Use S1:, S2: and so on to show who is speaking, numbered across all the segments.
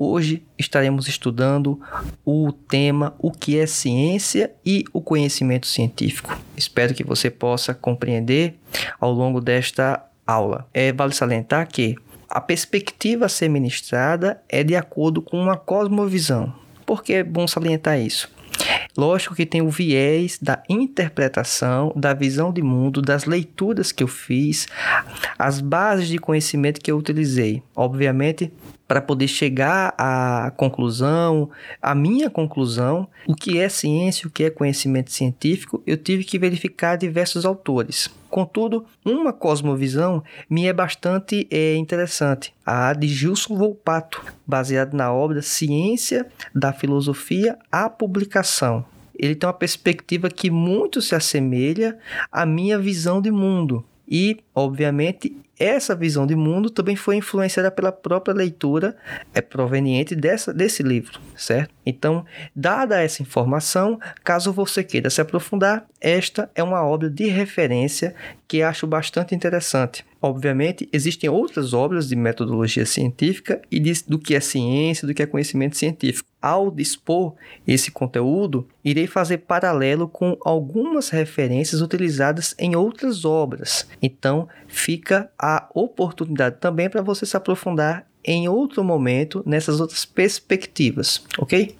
S1: hoje estaremos estudando o tema o que é ciência e o conhecimento científico. Espero que você possa compreender ao longo desta aula. É, vale salientar que a perspectiva a ser ministrada é de acordo com uma cosmovisão. Por que é bom salientar isso? Lógico que tem o viés da interpretação, da visão de mundo, das leituras que eu fiz, as bases de conhecimento que eu utilizei. Obviamente, para poder chegar à conclusão, a minha conclusão, o que é ciência, o que é conhecimento científico, eu tive que verificar diversos autores. Contudo, uma cosmovisão me é bastante é, interessante, a de Gilson Volpato, baseada na obra Ciência da Filosofia à Publicação. Ele tem uma perspectiva que muito se assemelha à minha visão de mundo. E, obviamente, essa visão de mundo também foi influenciada pela própria leitura é proveniente dessa, desse livro, certo? Então, dada essa informação, caso você queira se aprofundar, esta é uma obra de referência que acho bastante interessante. Obviamente, existem outras obras de metodologia científica e de, do que é ciência, do que é conhecimento científico. Ao dispor esse conteúdo, irei fazer paralelo com algumas referências utilizadas em outras obras. Então, fica a oportunidade também para você se aprofundar em outro momento nessas outras perspectivas, ok?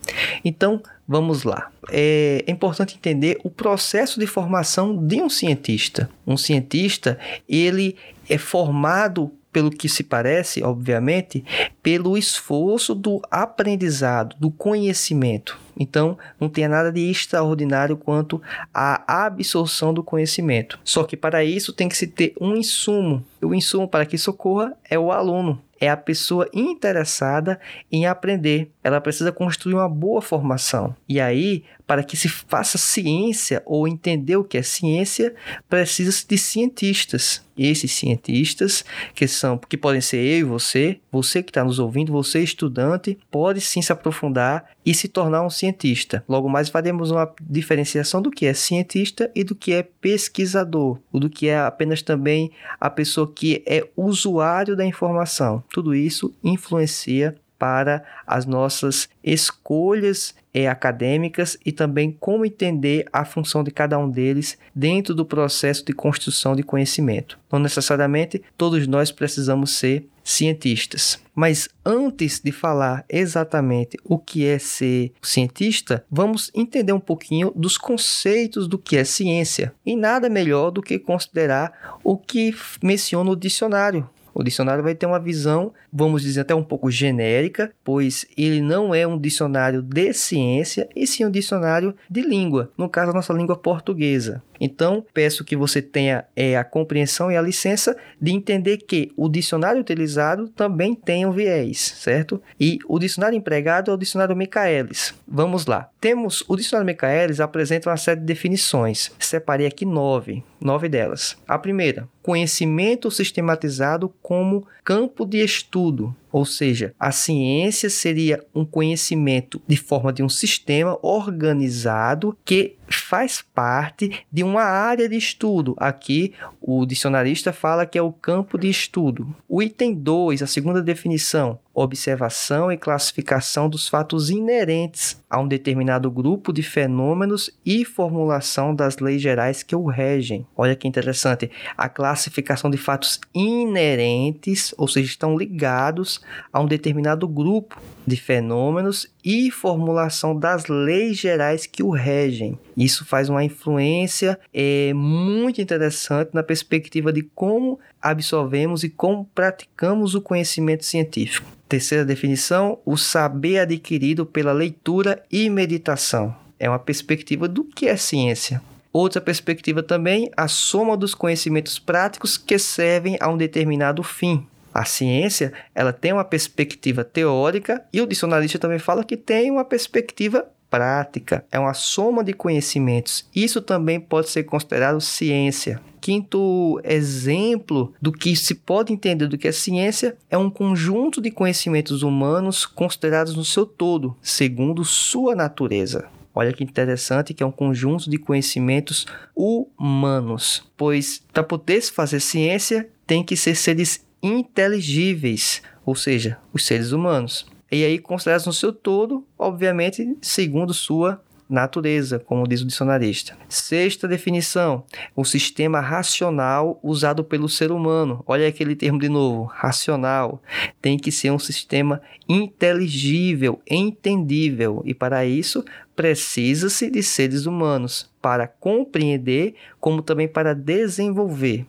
S1: Então, vamos lá. É importante entender o processo de formação de um cientista. Um cientista, ele é formado pelo que se parece, obviamente, pelo esforço do aprendizado, do conhecimento. Então, não tem nada de extraordinário quanto à absorção do conhecimento. Só que para isso tem que se ter um insumo. O insumo para que isso ocorra é o aluno é a pessoa interessada em aprender. Ela precisa construir uma boa formação. E aí, para que se faça ciência ou entender o que é ciência, precisa-se de cientistas. E esses cientistas, que são que podem ser eu e você, você que está nos ouvindo, você estudante, pode sim se aprofundar e se tornar um cientista. Logo mais faremos uma diferenciação do que é cientista e do que é pesquisador, ou do que é apenas também a pessoa que é usuário da informação. Tudo isso influencia para as nossas escolhas é, acadêmicas e também como entender a função de cada um deles dentro do processo de construção de conhecimento. Não necessariamente todos nós precisamos ser cientistas. Mas antes de falar exatamente o que é ser cientista, vamos entender um pouquinho dos conceitos do que é ciência. E nada melhor do que considerar o que menciona o dicionário o dicionário vai ter uma visão, vamos dizer, até um pouco genérica, pois ele não é um dicionário de ciência, e sim um dicionário de língua, no caso, a nossa língua portuguesa. Então, peço que você tenha é, a compreensão e a licença de entender que o dicionário utilizado também tem um viés, certo? E o dicionário empregado é o dicionário Michaelis. Vamos lá. Temos o dicionário Michaelis apresenta uma série de definições. Separei aqui nove, nove delas. A primeira, conhecimento sistematizado como campo de estudo, ou seja, a ciência seria um conhecimento de forma de um sistema organizado que faz parte de uma área de estudo. Aqui o dicionarista fala que é o campo de estudo. O item 2, a segunda definição, observação e classificação dos fatos inerentes a um determinado grupo de fenômenos e formulação das leis gerais que o regem. Olha que interessante, a classificação de fatos inerentes, ou seja, estão ligados a um determinado grupo de fenômenos e formulação das leis gerais que o regem. Isso faz uma influência é, muito interessante na perspectiva de como absorvemos e como praticamos o conhecimento científico. Terceira definição: o saber adquirido pela leitura e meditação. É uma perspectiva do que é ciência. Outra perspectiva também, a soma dos conhecimentos práticos que servem a um determinado fim. A ciência, ela tem uma perspectiva teórica e o dicionarista também fala que tem uma perspectiva prática, é uma soma de conhecimentos. Isso também pode ser considerado ciência. Quinto exemplo do que se pode entender do que é ciência é um conjunto de conhecimentos humanos considerados no seu todo, segundo sua natureza. Olha que interessante que é um conjunto de conhecimentos humanos, pois para poder se fazer ciência tem que ser seres inteligíveis, ou seja, os seres humanos. E aí considerados no seu todo, obviamente, segundo sua natureza, como diz o dicionarista. Sexta definição: o sistema racional usado pelo ser humano. Olha aquele termo de novo, racional. Tem que ser um sistema inteligível, entendível, e para isso precisa-se de seres humanos para compreender, como também para desenvolver.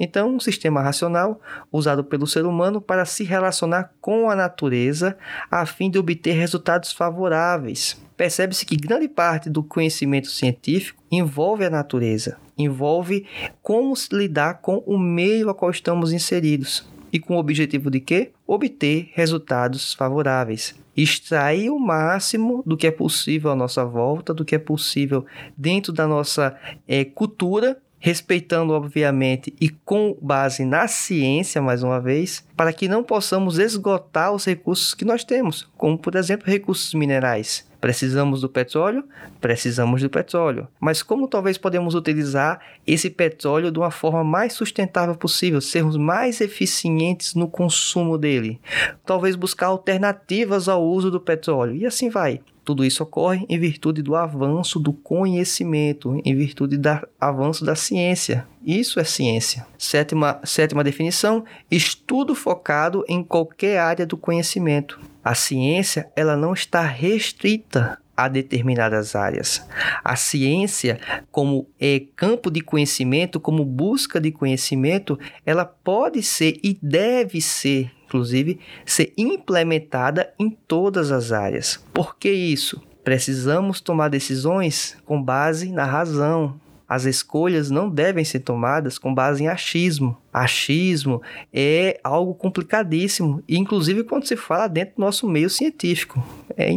S1: Então, um sistema racional usado pelo ser humano para se relacionar com a natureza a fim de obter resultados favoráveis. Percebe-se que grande parte do conhecimento científico envolve a natureza, envolve como lidar com o meio a qual estamos inseridos. E com o objetivo de quê? Obter resultados favoráveis. Extrair o máximo do que é possível à nossa volta, do que é possível dentro da nossa é, cultura respeitando, obviamente, e com base na ciência, mais uma vez, para que não possamos esgotar os recursos que nós temos, como, por exemplo, recursos minerais. Precisamos do petróleo? Precisamos do petróleo. Mas como talvez podemos utilizar esse petróleo de uma forma mais sustentável possível, sermos mais eficientes no consumo dele? Talvez buscar alternativas ao uso do petróleo. E assim vai. Tudo isso ocorre em virtude do avanço do conhecimento, em virtude do avanço da ciência. Isso é ciência. Sétima, sétima definição: estudo focado em qualquer área do conhecimento. A ciência ela não está restrita a determinadas áreas. A ciência, como é campo de conhecimento, como busca de conhecimento, ela pode ser e deve ser inclusive, ser implementada em todas as áreas. Por que isso? Precisamos tomar decisões com base na razão. As escolhas não devem ser tomadas com base em achismo. Achismo é algo complicadíssimo, inclusive quando se fala dentro do nosso meio científico. É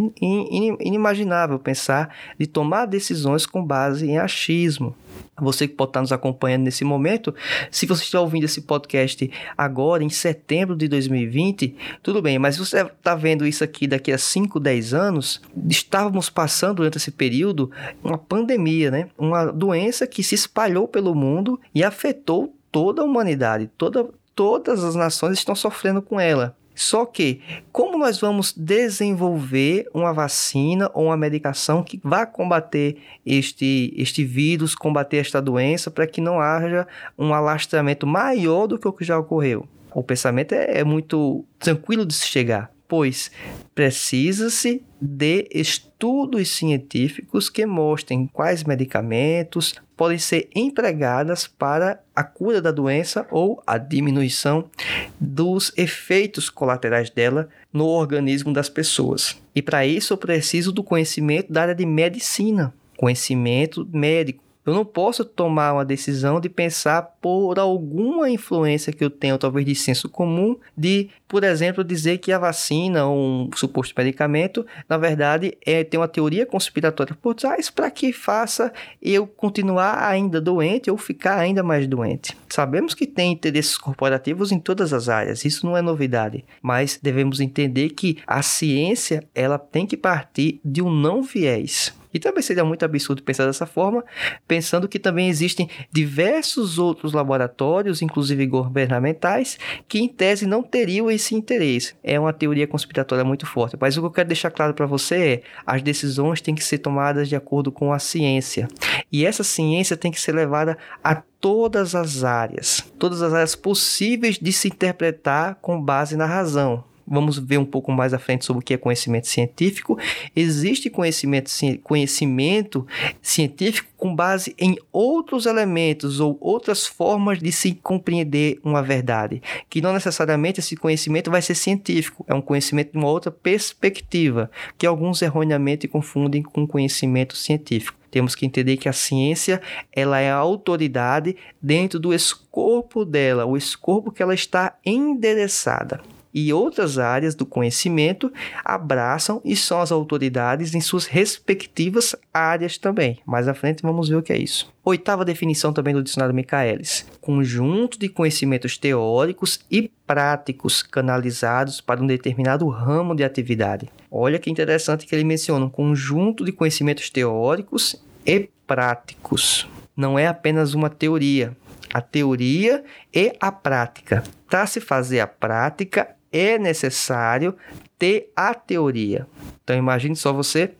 S1: inimaginável pensar de tomar decisões com base em achismo você que pode estar nos acompanhando nesse momento, se você está ouvindo esse podcast agora, em setembro de 2020, tudo bem, mas você está vendo isso aqui daqui a 5, 10 anos, estávamos passando durante esse período uma pandemia, né? Uma doença que se espalhou pelo mundo e afetou toda a humanidade, toda, todas as nações estão sofrendo com ela. Só que, como nós vamos desenvolver uma vacina ou uma medicação que vá combater este, este vírus, combater esta doença, para que não haja um alastramento maior do que o que já ocorreu? O pensamento é, é muito tranquilo de se chegar pois precisa-se de estudos científicos que mostrem quais medicamentos podem ser empregadas para a cura da doença ou a diminuição dos efeitos colaterais dela no organismo das pessoas. E para isso eu preciso do conhecimento da área de medicina, conhecimento médico eu não posso tomar uma decisão de pensar por alguma influência que eu tenho, talvez de senso comum, de, por exemplo, dizer que a vacina ou um suposto medicamento, na verdade, é, tem uma teoria conspiratória por trás para que faça eu continuar ainda doente ou ficar ainda mais doente. Sabemos que tem interesses corporativos em todas as áreas, isso não é novidade, mas devemos entender que a ciência ela tem que partir de um não viés. E também seria muito absurdo pensar dessa forma, pensando que também existem diversos outros laboratórios, inclusive governamentais, que em tese não teriam esse interesse. É uma teoria conspiratória muito forte. Mas o que eu quero deixar claro para você é: as decisões têm que ser tomadas de acordo com a ciência. E essa ciência tem que ser levada a todas as áreas, todas as áreas possíveis de se interpretar com base na razão vamos ver um pouco mais à frente sobre o que é conhecimento científico. Existe conhecimento, conhecimento científico com base em outros elementos ou outras formas de se compreender uma verdade, que não necessariamente esse conhecimento vai ser científico, é um conhecimento de uma outra perspectiva, que alguns erroneamente confundem com conhecimento científico. Temos que entender que a ciência ela é a autoridade dentro do escopo dela, o escopo que ela está endereçada e outras áreas do conhecimento abraçam e são as autoridades em suas respectivas áreas também. Mais à frente vamos ver o que é isso. Oitava definição também do dicionário Michaelis: conjunto de conhecimentos teóricos e práticos canalizados para um determinado ramo de atividade. Olha que interessante que ele menciona um conjunto de conhecimentos teóricos e práticos. Não é apenas uma teoria, a teoria e a prática. Para se fazer a prática, é necessário ter a teoria. Então imagine só você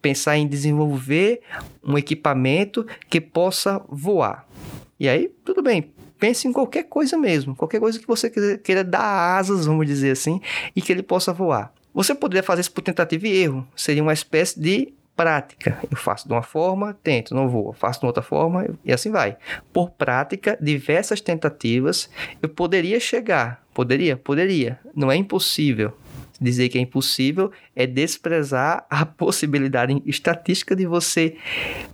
S1: pensar em desenvolver um equipamento que possa voar. E aí, tudo bem, pense em qualquer coisa mesmo, qualquer coisa que você queira dar asas, vamos dizer assim, e que ele possa voar. Você poderia fazer isso por tentativa e erro, seria uma espécie de prática. Eu faço de uma forma, tento, não vou. Faço de outra forma e assim vai. Por prática, diversas tentativas, eu poderia chegar. Poderia? Poderia. Não é impossível. Dizer que é impossível é desprezar a possibilidade estatística de você,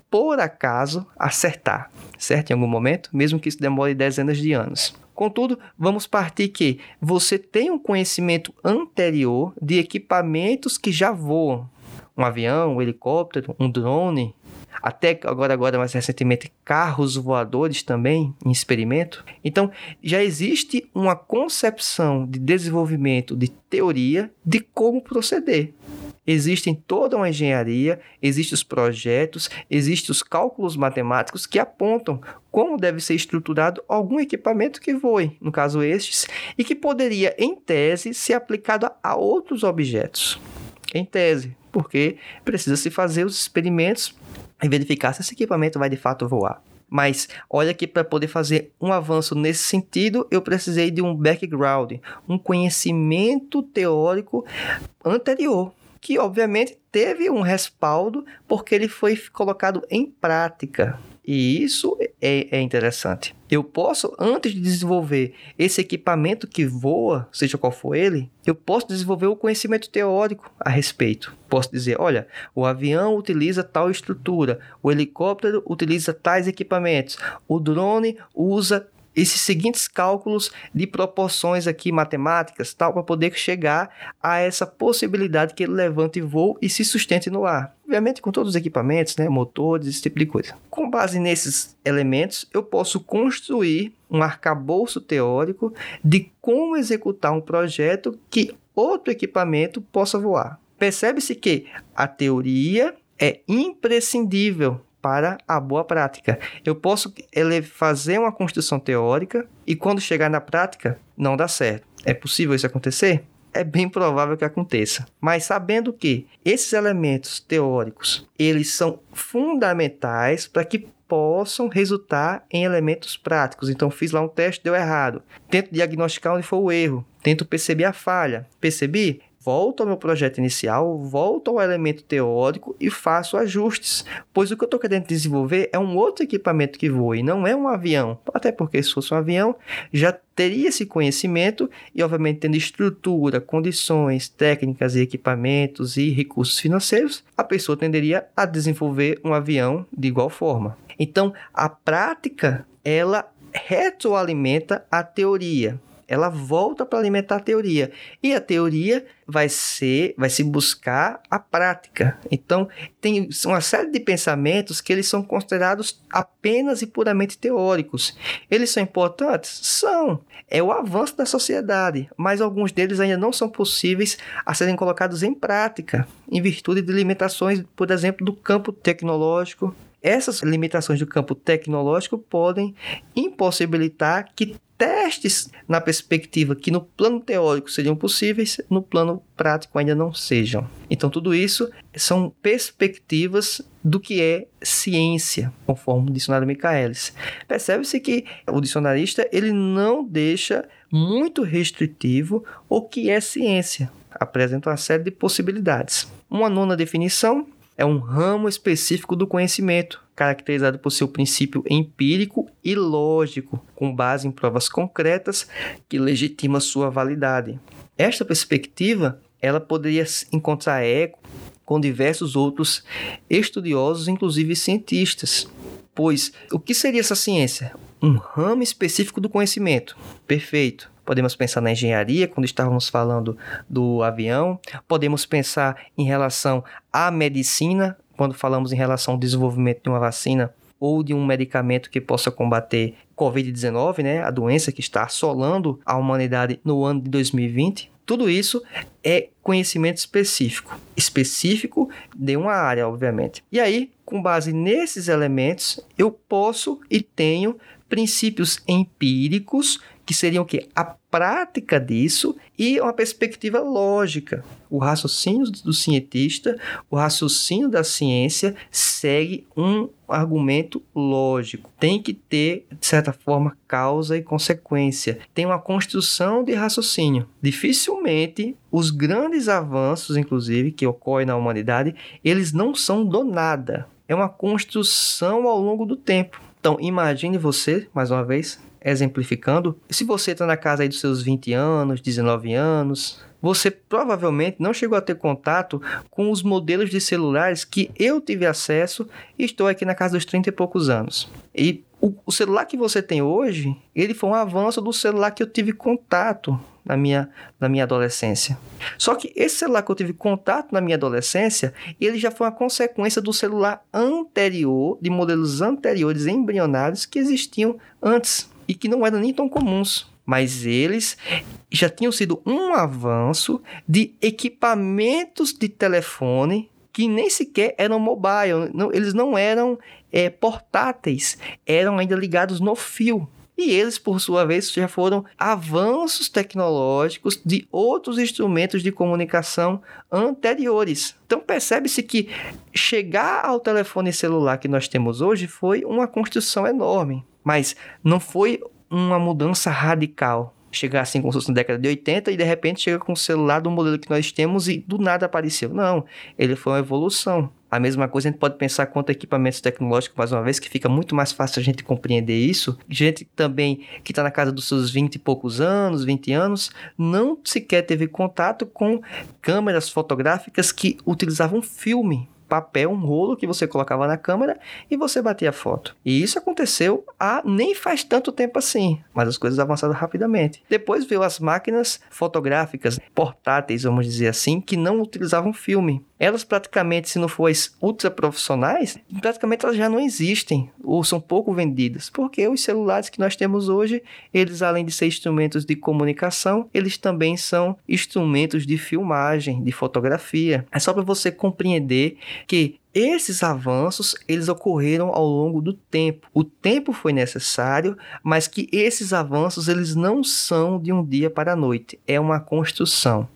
S1: por acaso, acertar, certo? Em algum momento, mesmo que isso demore dezenas de anos. Contudo, vamos partir que você tem um conhecimento anterior de equipamentos que já voam, um avião, um helicóptero, um drone, até agora, agora mais recentemente, carros voadores também em experimento. Então, já existe uma concepção de desenvolvimento de teoria de como proceder. Existem toda uma engenharia, existem os projetos, existem os cálculos matemáticos que apontam como deve ser estruturado algum equipamento que voe, no caso estes, e que poderia, em tese, ser aplicado a outros objetos. Em tese, porque precisa se fazer os experimentos e verificar se esse equipamento vai de fato voar. Mas olha que para poder fazer um avanço nesse sentido, eu precisei de um background, um conhecimento teórico anterior, que obviamente teve um respaldo porque ele foi colocado em prática. E isso é, é, interessante. Eu posso, antes de desenvolver esse equipamento que voa, seja qual for ele, eu posso desenvolver o conhecimento teórico a respeito. Posso dizer: olha, o avião utiliza tal estrutura, o helicóptero utiliza tais equipamentos, o drone usa esses seguintes cálculos de proporções aqui matemáticas, tal, para poder chegar a essa possibilidade que ele levante voo e se sustente no ar. Obviamente com todos os equipamentos, né, motores, esse tipo de coisa. Com base nesses elementos, eu posso construir um arcabouço teórico de como executar um projeto que outro equipamento possa voar. Percebe-se que a teoria é imprescindível para a boa prática. Eu posso fazer uma construção teórica e quando chegar na prática não dá certo. É possível isso acontecer? É bem provável que aconteça. Mas sabendo que esses elementos teóricos, eles são fundamentais para que possam resultar em elementos práticos. Então, fiz lá um teste, deu errado. Tento diagnosticar onde foi o erro. Tento perceber a falha. Percebi? Volto ao meu projeto inicial, volto ao elemento teórico e faço ajustes, pois o que eu estou querendo desenvolver é um outro equipamento que voe, não é um avião. Até porque se fosse um avião, já teria esse conhecimento e, obviamente, tendo estrutura, condições, técnicas e equipamentos e recursos financeiros, a pessoa tenderia a desenvolver um avião de igual forma. Então, a prática, ela retroalimenta a teoria ela volta para alimentar a teoria. E a teoria vai ser, vai se buscar a prática. Então, tem uma série de pensamentos que eles são considerados apenas e puramente teóricos. Eles são importantes? São. É o avanço da sociedade, mas alguns deles ainda não são possíveis a serem colocados em prática, em virtude de limitações, por exemplo, do campo tecnológico, essas limitações do campo tecnológico podem impossibilitar que testes na perspectiva que no plano teórico seriam possíveis, no plano prático ainda não sejam. Então tudo isso são perspectivas do que é ciência, conforme o dicionário Michaelis. Percebe-se que o dicionarista ele não deixa muito restritivo o que é ciência. Apresenta uma série de possibilidades. Uma nona definição é um ramo específico do conhecimento, caracterizado por seu princípio empírico e lógico, com base em provas concretas que legitima sua validade. Esta perspectiva, ela poderia encontrar eco com diversos outros estudiosos, inclusive cientistas. Pois o que seria essa ciência? Um ramo específico do conhecimento. Perfeito. Podemos pensar na engenharia, quando estávamos falando do avião. Podemos pensar em relação à medicina, quando falamos em relação ao desenvolvimento de uma vacina ou de um medicamento que possa combater Covid-19, né, a doença que está assolando a humanidade no ano de 2020. Tudo isso é conhecimento específico, específico de uma área, obviamente. E aí, com base nesses elementos, eu posso e tenho princípios empíricos que seriam o quê? A prática disso e uma perspectiva lógica. O raciocínio do cientista, o raciocínio da ciência segue um argumento lógico. Tem que ter, de certa forma, causa e consequência. Tem uma construção de raciocínio. Dificilmente os grandes avanços, inclusive, que ocorrem na humanidade, eles não são do nada. É uma construção ao longo do tempo. Então, imagine você, mais uma vez, exemplificando, se você está na casa aí dos seus 20 anos, 19 anos, você provavelmente não chegou a ter contato com os modelos de celulares que eu tive acesso e estou aqui na casa dos 30 e poucos anos. E o, o celular que você tem hoje, ele foi um avanço do celular que eu tive contato na minha, na minha adolescência. Só que esse celular que eu tive contato na minha adolescência, ele já foi uma consequência do celular anterior, de modelos anteriores embrionários que existiam antes e que não eram nem tão comuns. Mas eles já tinham sido um avanço de equipamentos de telefone que nem sequer eram mobile, não, eles não eram é, portáteis, eram ainda ligados no fio. E eles, por sua vez, já foram avanços tecnológicos de outros instrumentos de comunicação anteriores. Então percebe-se que chegar ao telefone celular que nós temos hoje foi uma construção enorme. Mas não foi uma mudança radical. Chegar assim como se fosse na década de 80 e de repente chega com o celular do modelo que nós temos e do nada apareceu. Não, ele foi uma evolução. A mesma coisa a gente pode pensar quanto a equipamentos tecnológicos, mais uma vez, que fica muito mais fácil a gente compreender isso. Gente também que está na casa dos seus 20 e poucos anos, 20 anos, não sequer teve contato com câmeras fotográficas que utilizavam filme papel, um rolo que você colocava na câmera e você batia a foto. E isso aconteceu há nem faz tanto tempo assim, mas as coisas avançaram rapidamente. Depois veio as máquinas fotográficas portáteis, vamos dizer assim, que não utilizavam filme. Elas praticamente, se não for ultra profissionais, praticamente elas já não existem ou são pouco vendidas, porque os celulares que nós temos hoje, eles além de ser instrumentos de comunicação, eles também são instrumentos de filmagem, de fotografia. É só para você compreender que esses avanços eles ocorreram ao longo do tempo. O tempo foi necessário, mas que esses avanços eles não são de um dia para a noite. É uma construção.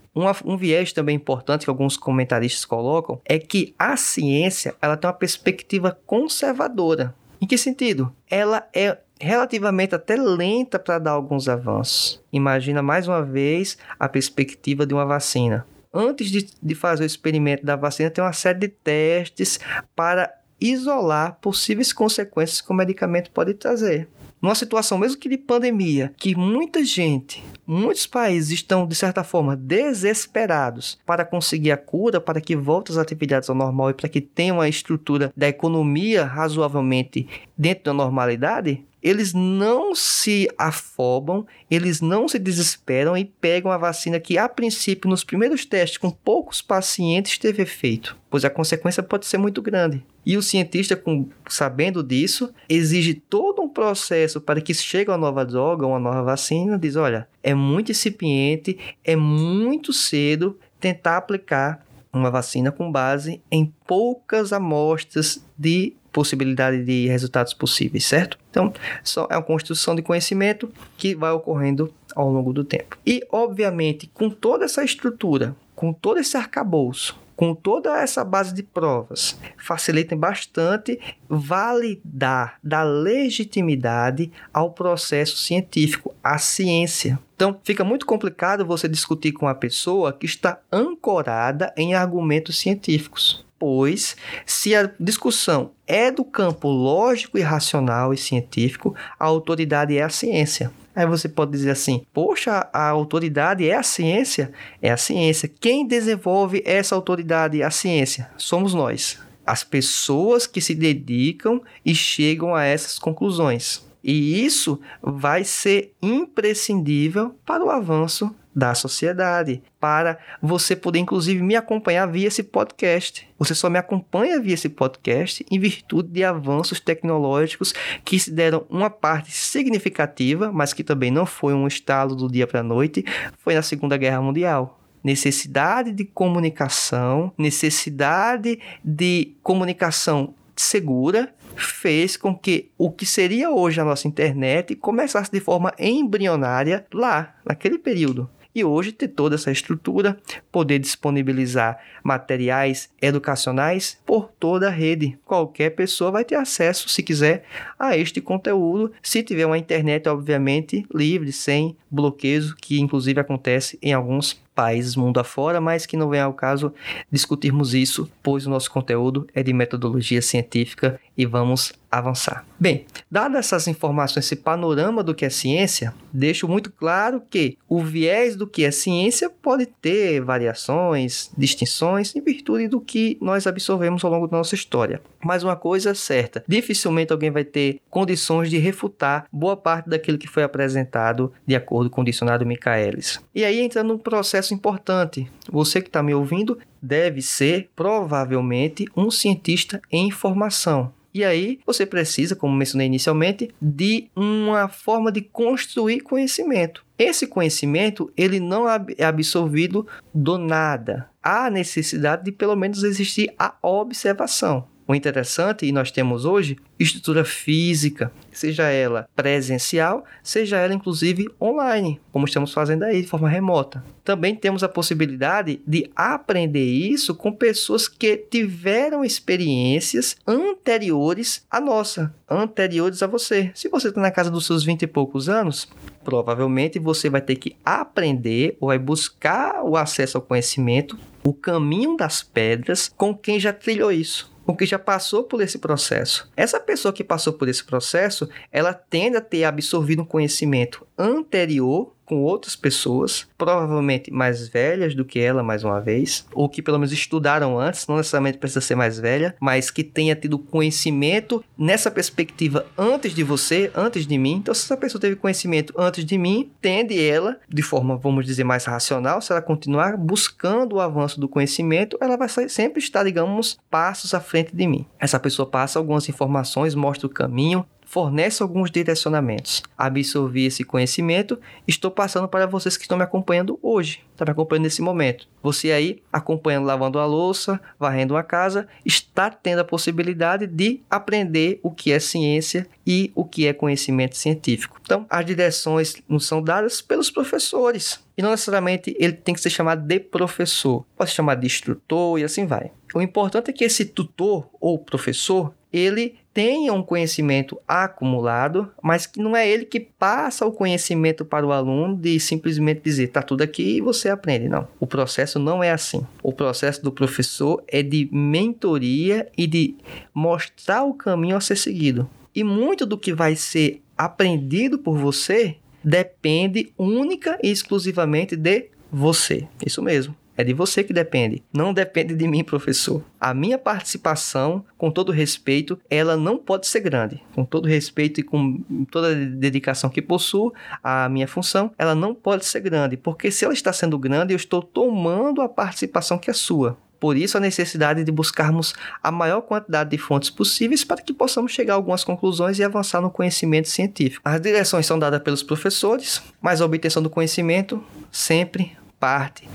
S1: Um viés também importante que alguns comentaristas colocam é que a ciência ela tem uma perspectiva conservadora. Em que sentido? Ela é relativamente até lenta para dar alguns avanços. Imagina mais uma vez a perspectiva de uma vacina antes de, de fazer o experimento da vacina, tem uma série de testes para isolar possíveis consequências que o medicamento pode trazer. Numa situação mesmo que de pandemia, que muita gente, muitos países estão de certa forma desesperados para conseguir a cura, para que volte as atividades ao normal e para que tenha uma estrutura da economia razoavelmente dentro da normalidade, eles não se afobam, eles não se desesperam e pegam a vacina que, a princípio, nos primeiros testes com poucos pacientes, teve efeito, pois a consequência pode ser muito grande. E o cientista, com, sabendo disso, exige todo um processo para que chegue uma nova droga, uma nova vacina, diz: olha, é muito incipiente, é muito cedo tentar aplicar uma vacina com base em poucas amostras de possibilidade de resultados possíveis, certo? Então, só é uma construção de conhecimento que vai ocorrendo ao longo do tempo. E, obviamente, com toda essa estrutura, com todo esse arcabouço, com toda essa base de provas, facilitem bastante validar, dar legitimidade ao processo científico, à ciência. Então, fica muito complicado você discutir com uma pessoa que está ancorada em argumentos científicos pois, se a discussão é do campo lógico e racional e científico, a autoridade é a ciência. Aí você pode dizer assim: poxa, a autoridade é a ciência? É a ciência. Quem desenvolve essa autoridade? A ciência. Somos nós. As pessoas que se dedicam e chegam a essas conclusões. E isso vai ser imprescindível para o avanço da sociedade, para você poder inclusive me acompanhar via esse podcast. Você só me acompanha via esse podcast em virtude de avanços tecnológicos que se deram uma parte significativa, mas que também não foi um estalo do dia para a noite, foi na Segunda Guerra Mundial necessidade de comunicação, necessidade de comunicação segura fez com que o que seria hoje a nossa internet começasse de forma embrionária lá, naquele período e hoje ter toda essa estrutura, poder disponibilizar materiais educacionais por toda a rede. Qualquer pessoa vai ter acesso, se quiser, a este conteúdo, se tiver uma internet, obviamente, livre, sem bloqueios, que inclusive acontece em alguns países mundo afora, mas que não vem ao caso discutirmos isso, pois o nosso conteúdo é de metodologia científica e vamos avançar. Bem, dadas essas informações, esse panorama do que é ciência, deixo muito claro que o viés do que é ciência pode ter variações, distinções, em virtude do que nós absorvemos ao longo da nossa história. Mas uma coisa é certa, dificilmente alguém vai ter condições de refutar boa parte daquilo que foi apresentado de acordo com o dicionário Michaelis. E aí entra num processo importante. Você que está me ouvindo deve ser provavelmente um cientista em informação. E aí você precisa, como mencionei inicialmente, de uma forma de construir conhecimento. Esse conhecimento ele não é absorvido do nada. Há necessidade de pelo menos existir a observação. O interessante, e nós temos hoje, estrutura física, seja ela presencial, seja ela inclusive online, como estamos fazendo aí de forma remota. Também temos a possibilidade de aprender isso com pessoas que tiveram experiências anteriores à nossa, anteriores a você. Se você está na casa dos seus 20 e poucos anos, provavelmente você vai ter que aprender ou vai buscar o acesso ao conhecimento, o caminho das pedras com quem já trilhou isso com quem já passou por esse processo. Essa pessoa que passou por esse processo, ela tende a ter absorvido um conhecimento anterior com outras pessoas, provavelmente mais velhas do que ela, mais uma vez, ou que pelo menos estudaram antes, não necessariamente precisa ser mais velha, mas que tenha tido conhecimento nessa perspectiva antes de você, antes de mim. Então, se essa pessoa teve conhecimento antes de mim, tende ela, de forma, vamos dizer, mais racional, se ela continuar buscando o avanço do conhecimento, ela vai sempre estar, digamos, passos à frente de mim. Essa pessoa passa algumas informações, mostra o caminho, fornece alguns direcionamentos. Absorvi esse conhecimento, estou passando para vocês que estão me acompanhando hoje, está me acompanhando nesse momento. Você aí, acompanhando, lavando a louça, varrendo a casa, está tendo a possibilidade de aprender o que é ciência e o que é conhecimento científico. Então, as direções não são dadas pelos professores. E não necessariamente ele tem que ser chamado de professor. Pode ser chamado de instrutor e assim vai. O importante é que esse tutor ou professor ele tenha um conhecimento acumulado, mas que não é ele que passa o conhecimento para o aluno de simplesmente dizer tá tudo aqui e você aprende. Não. O processo não é assim. O processo do professor é de mentoria e de mostrar o caminho a ser seguido. E muito do que vai ser aprendido por você depende única e exclusivamente de você. Isso mesmo. É de você que depende. Não depende de mim, professor. A minha participação, com todo respeito, ela não pode ser grande. Com todo respeito e com toda a dedicação que possuo, a minha função, ela não pode ser grande. Porque se ela está sendo grande, eu estou tomando a participação que é sua. Por isso, a necessidade de buscarmos a maior quantidade de fontes possíveis para que possamos chegar a algumas conclusões e avançar no conhecimento científico. As direções são dadas pelos professores, mas a obtenção do conhecimento sempre parte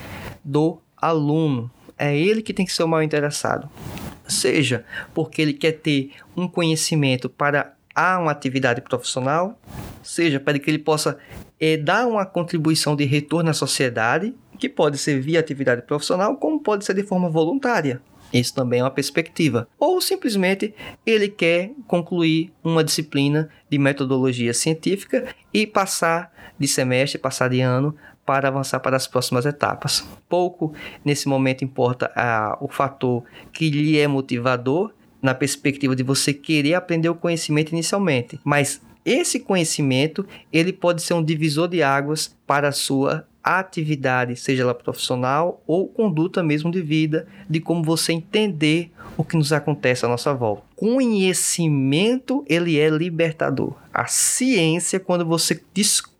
S1: do aluno. É ele que tem que ser o maior interessado. Seja porque ele quer ter um conhecimento para a uma atividade profissional, seja para que ele possa é, dar uma contribuição de retorno à sociedade, que pode ser via atividade profissional, como pode ser de forma voluntária. Isso também é uma perspectiva. Ou simplesmente ele quer concluir uma disciplina de metodologia científica e passar de semestre, passar de ano para avançar para as próximas etapas. Pouco nesse momento importa ah, o fator que lhe é motivador na perspectiva de você querer aprender o conhecimento inicialmente, mas esse conhecimento ele pode ser um divisor de águas para a sua atividade, seja ela profissional ou conduta mesmo de vida, de como você entender o que nos acontece à nossa volta. Conhecimento, ele é libertador. A ciência, quando você descobre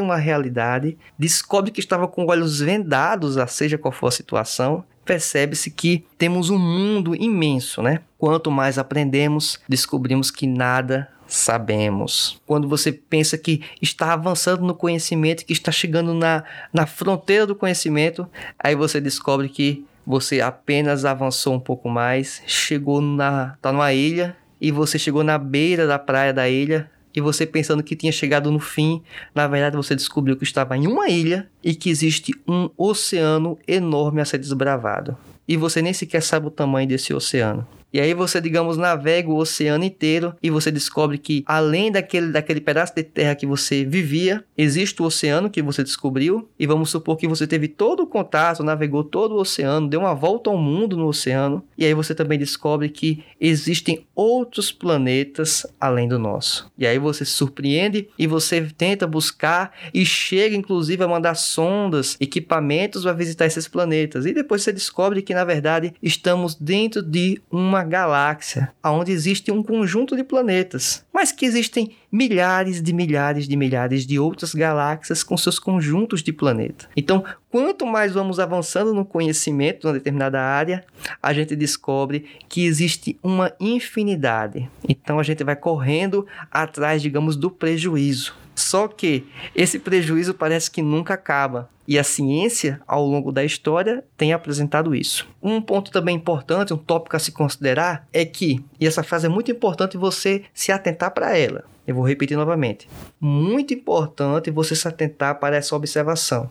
S1: uma realidade, descobre que estava com olhos vendados, a seja qual for a situação, percebe-se que temos um mundo imenso, né? Quanto mais aprendemos, descobrimos que nada sabemos. Quando você pensa que está avançando no conhecimento, que está chegando na, na fronteira do conhecimento, aí você descobre que você apenas avançou um pouco mais, chegou na. tá numa ilha e você chegou na beira da praia da ilha. E você pensando que tinha chegado no fim, na verdade você descobriu que estava em uma ilha e que existe um oceano enorme a ser desbravado. E você nem sequer sabe o tamanho desse oceano. E aí você, digamos, navega o oceano inteiro e você descobre que além daquele, daquele pedaço de terra que você vivia, existe o oceano que você descobriu. E vamos supor que você teve todo o contato, navegou todo o oceano, deu uma volta ao mundo no oceano. E aí você também descobre que existem outros planetas além do nosso. E aí você se surpreende e você tenta buscar e chega inclusive a mandar sondas, equipamentos para visitar esses planetas. E depois você descobre que na verdade estamos dentro de uma galáxia onde existe um conjunto de planetas, mas que existem milhares de milhares de milhares de outras galáxias com seus conjuntos de planetas. Então, quanto mais vamos avançando no conhecimento de uma determinada área, a gente descobre que existe uma infinidade. Então, a gente vai correndo atrás, digamos, do prejuízo. Só que esse prejuízo parece que nunca acaba. E a ciência, ao longo da história, tem apresentado isso. Um ponto também importante, um tópico a se considerar, é que, e essa frase é muito importante você se atentar para ela. Eu vou repetir novamente. Muito importante você se atentar para essa observação.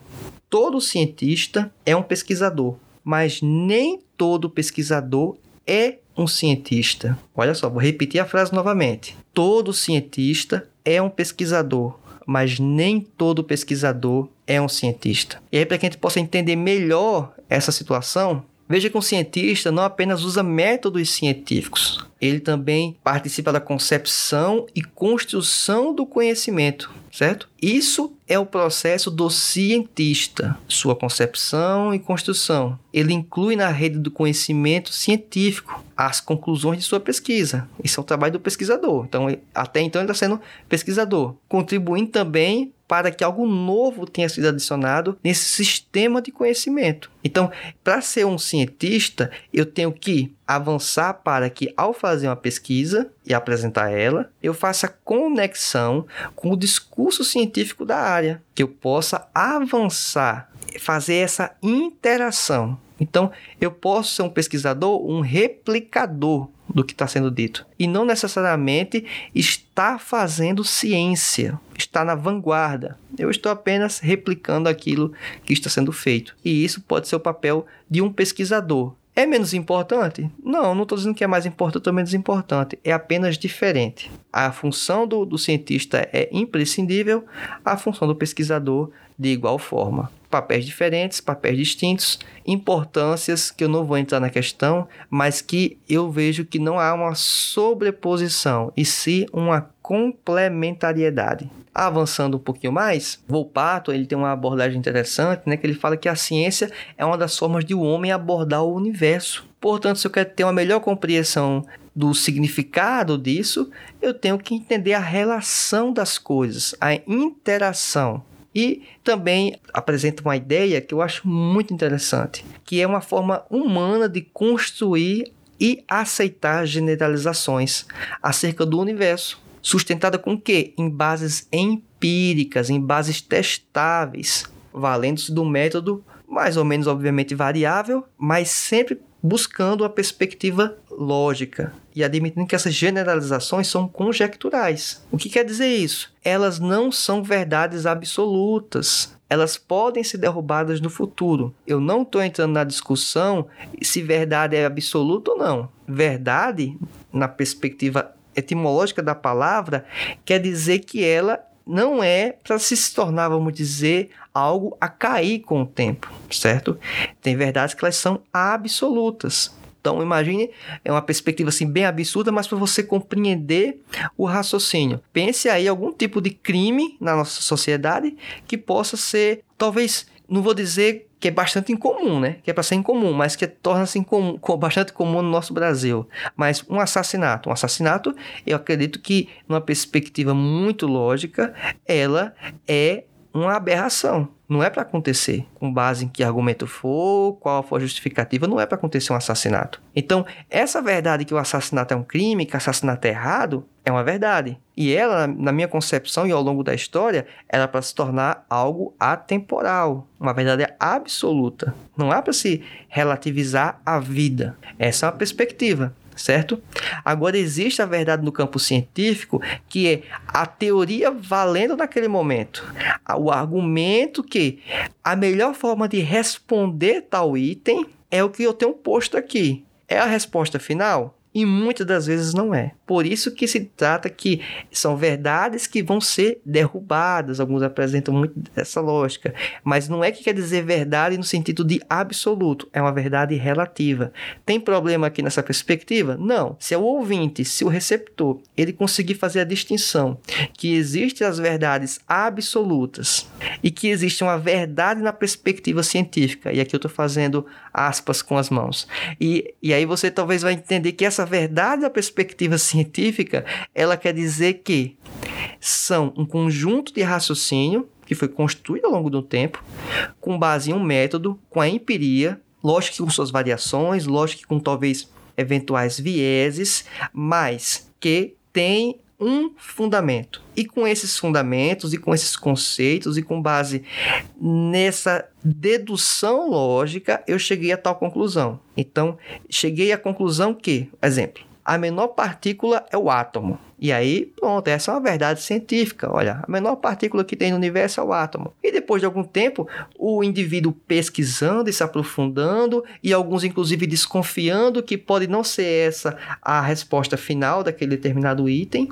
S1: Todo cientista é um pesquisador, mas nem todo pesquisador é um cientista. Olha só, vou repetir a frase novamente. Todo cientista é um pesquisador, mas nem todo pesquisador é um cientista. E aí, para que a gente possa entender melhor essa situação, veja que um cientista não apenas usa métodos científicos, ele também participa da concepção e construção do conhecimento, certo? Isso é o processo do cientista, sua concepção e construção. Ele inclui na rede do conhecimento científico as conclusões de sua pesquisa. Isso é o trabalho do pesquisador. Então, até então ele está sendo pesquisador, contribuindo também para que algo novo tenha sido adicionado nesse sistema de conhecimento. Então, para ser um cientista, eu tenho que avançar para que, ao fazer uma pesquisa e apresentar ela, eu faça conexão com o discurso científico da área, que eu possa avançar, fazer essa interação. Então, eu posso ser um pesquisador, um replicador do que está sendo dito. E não necessariamente está fazendo ciência, está na vanguarda. Eu estou apenas replicando aquilo que está sendo feito. E isso pode ser o papel de um pesquisador. É menos importante? Não, não estou dizendo que é mais importante ou menos importante. É apenas diferente. A função do, do cientista é imprescindível, a função do pesquisador de igual forma. Papéis diferentes, papéis distintos, importâncias que eu não vou entrar na questão, mas que eu vejo que não há uma sobreposição, e sim uma complementariedade. Avançando um pouquinho mais, Volpato ele tem uma abordagem interessante, né, que ele fala que a ciência é uma das formas de o um homem abordar o universo. Portanto, se eu quero ter uma melhor compreensão do significado disso, eu tenho que entender a relação das coisas, a interação. E também apresenta uma ideia que eu acho muito interessante, que é uma forma humana de construir e aceitar generalizações acerca do universo, sustentada com o quê? Em bases empíricas, em bases testáveis, valendo-se do método mais ou menos obviamente variável, mas sempre buscando a perspectiva lógica e admitindo que essas generalizações são conjecturais. O que quer dizer isso? Elas não são verdades absolutas. Elas podem ser derrubadas no futuro. Eu não estou entrando na discussão se verdade é absoluta ou não. Verdade, na perspectiva etimológica da palavra, quer dizer que ela não é para se tornar, vamos dizer, algo a cair com o tempo, certo? Tem verdades que elas são absolutas. Então imagine, é uma perspectiva assim bem absurda, mas para você compreender o raciocínio. Pense aí algum tipo de crime na nossa sociedade que possa ser, talvez, não vou dizer que é bastante incomum, né? Que é para ser incomum, mas que torna-se incomum, bastante comum no nosso Brasil. Mas um assassinato, um assassinato, eu acredito que, numa perspectiva muito lógica, ela é uma aberração. Não é para acontecer. Com base em que argumento for, qual for a justificativa, não é para acontecer um assassinato. Então, essa verdade que o assassinato é um crime, que o assassinato é errado, é uma verdade. E ela, na minha concepção e ao longo da história, era para se tornar algo atemporal, uma verdade absoluta. Não há para se relativizar a vida. Essa é uma perspectiva certo? Agora existe a verdade no campo científico, que é a teoria valendo naquele momento. O argumento que a melhor forma de responder tal item é o que eu tenho posto aqui. É a resposta final? E muitas das vezes não é. Por isso que se trata que são verdades que vão ser derrubadas. Alguns apresentam muito essa lógica. Mas não é que quer dizer verdade no sentido de absoluto. É uma verdade relativa. Tem problema aqui nessa perspectiva? Não. Se é o ouvinte, se o receptor, ele conseguir fazer a distinção que existem as verdades absolutas e que existe uma verdade na perspectiva científica, e aqui eu estou fazendo aspas com as mãos, e, e aí você talvez vai entender que essa verdade da perspectiva científica científica, ela quer dizer que são um conjunto de raciocínio que foi construído ao longo do tempo, com base em um método, com a empiria, lógico que com suas variações, lógico que com talvez eventuais vieses, mas que tem um fundamento. E com esses fundamentos e com esses conceitos e com base nessa dedução lógica, eu cheguei a tal conclusão. Então, cheguei à conclusão que, exemplo, a menor partícula é o átomo. E aí, pronto, essa é uma verdade científica. Olha, a menor partícula que tem no universo é o átomo. E depois de algum tempo, o indivíduo pesquisando e se aprofundando, e alguns inclusive desconfiando que pode não ser essa a resposta final daquele determinado item,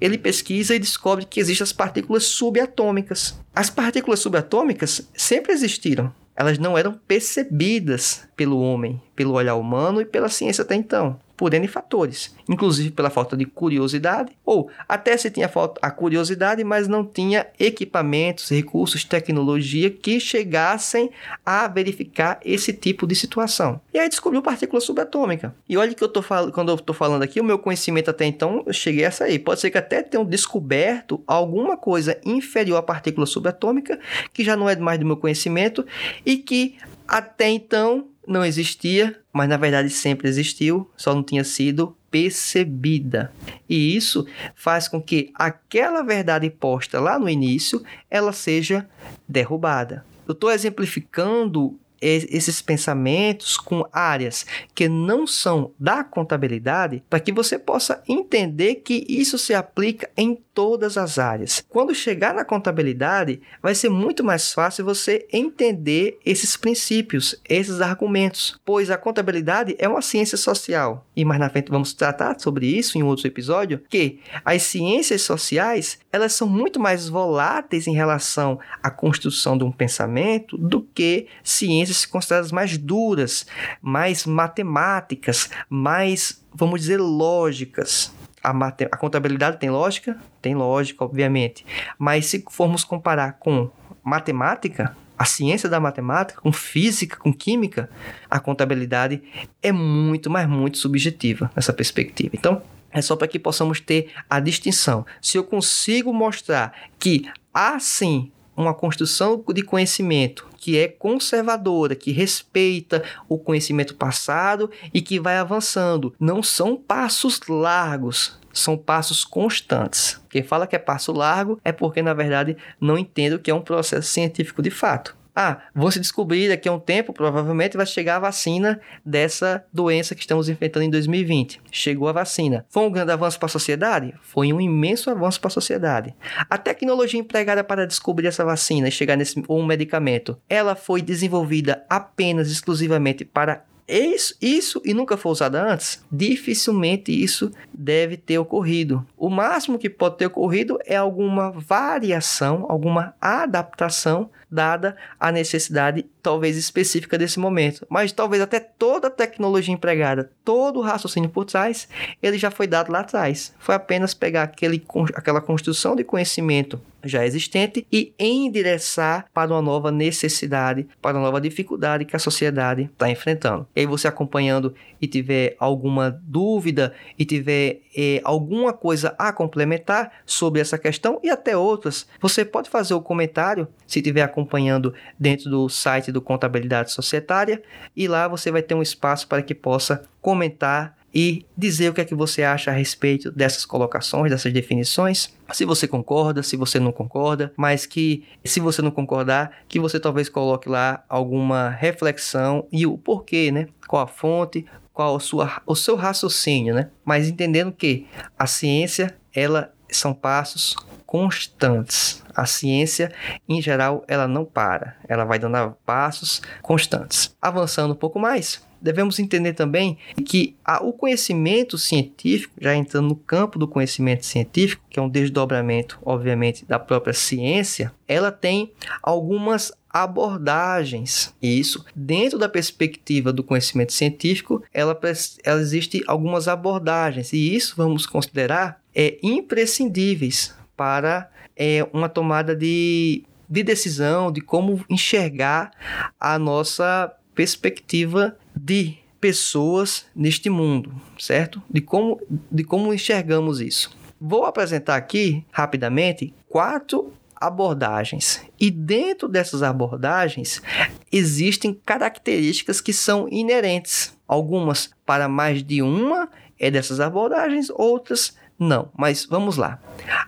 S1: ele pesquisa e descobre que existem as partículas subatômicas. As partículas subatômicas sempre existiram. Elas não eram percebidas pelo homem, pelo olhar humano e pela ciência até então por N fatores, inclusive pela falta de curiosidade, ou até se tinha a curiosidade, mas não tinha equipamentos, recursos, tecnologia que chegassem a verificar esse tipo de situação. E aí descobriu partícula subatômica. E olha que eu tô falando, quando eu estou falando aqui, o meu conhecimento até então, eu cheguei a sair. Pode ser que até tenham descoberto alguma coisa inferior à partícula subatômica, que já não é mais do meu conhecimento, e que até então não existia, mas na verdade sempre existiu, só não tinha sido percebida. E isso faz com que aquela verdade posta lá no início, ela seja derrubada. Eu estou exemplificando esses pensamentos com áreas que não são da contabilidade para que você possa entender que isso se aplica em todas as áreas. Quando chegar na contabilidade, vai ser muito mais fácil você entender esses princípios, esses argumentos, pois a contabilidade é uma ciência social. E mais na frente vamos tratar sobre isso em outro episódio, que as ciências sociais, elas são muito mais voláteis em relação à construção de um pensamento do que ciências consideradas mais duras, mais matemáticas, mais, vamos dizer, lógicas. A, a contabilidade tem lógica? Tem lógica, obviamente. Mas se formos comparar com matemática, a ciência da matemática, com física, com química, a contabilidade é muito, mas muito subjetiva nessa perspectiva. Então, é só para que possamos ter a distinção. Se eu consigo mostrar que há sim uma construção de conhecimento que é conservadora, que respeita o conhecimento passado e que vai avançando. Não são passos largos, são passos constantes. Quem fala que é passo largo é porque, na verdade, não entende o que é um processo científico de fato. Ah, se descobrir daqui a um tempo, provavelmente vai chegar a vacina dessa doença que estamos enfrentando em 2020. Chegou a vacina. Foi um grande avanço para a sociedade? Foi um imenso avanço para a sociedade. A tecnologia empregada para descobrir essa vacina e chegar nesse ou um medicamento, ela foi desenvolvida apenas exclusivamente para isso, isso e nunca foi usada antes, dificilmente isso deve ter ocorrido. O máximo que pode ter ocorrido é alguma variação, alguma adaptação dada a necessidade talvez específica desse momento, mas talvez até toda a tecnologia empregada, todo o raciocínio por trás, ele já foi dado lá atrás. Foi apenas pegar aquele, aquela construção de conhecimento já existente e endereçar para uma nova necessidade, para uma nova dificuldade que a sociedade está enfrentando. E aí você acompanhando e tiver alguma dúvida e tiver eh, alguma coisa a complementar sobre essa questão e até outras, você pode fazer o comentário se estiver acompanhando dentro do site do Contabilidade Societária e lá você vai ter um espaço para que possa comentar e dizer o que é que você acha a respeito dessas colocações, dessas definições. Se você concorda, se você não concorda, mas que se você não concordar, que você talvez coloque lá alguma reflexão e o porquê, né? Qual a fonte, qual a sua, o seu raciocínio, né? Mas entendendo que a ciência, ela são passos constantes. A ciência, em geral, ela não para, ela vai dando passos constantes. Avançando um pouco mais, devemos entender também que a, o conhecimento científico, já entrando no campo do conhecimento científico, que é um desdobramento, obviamente, da própria ciência, ela tem algumas abordagens. E isso, dentro da perspectiva do conhecimento científico, ela, ela existe algumas abordagens, e isso vamos considerar é, imprescindíveis para é, uma tomada de, de decisão, de como enxergar a nossa perspectiva de pessoas neste mundo, certo? De como, de como enxergamos isso. Vou apresentar aqui rapidamente quatro abordagens. E dentro dessas abordagens existem características que são inerentes. Algumas para mais de uma é dessas abordagens, outras não. Mas vamos lá.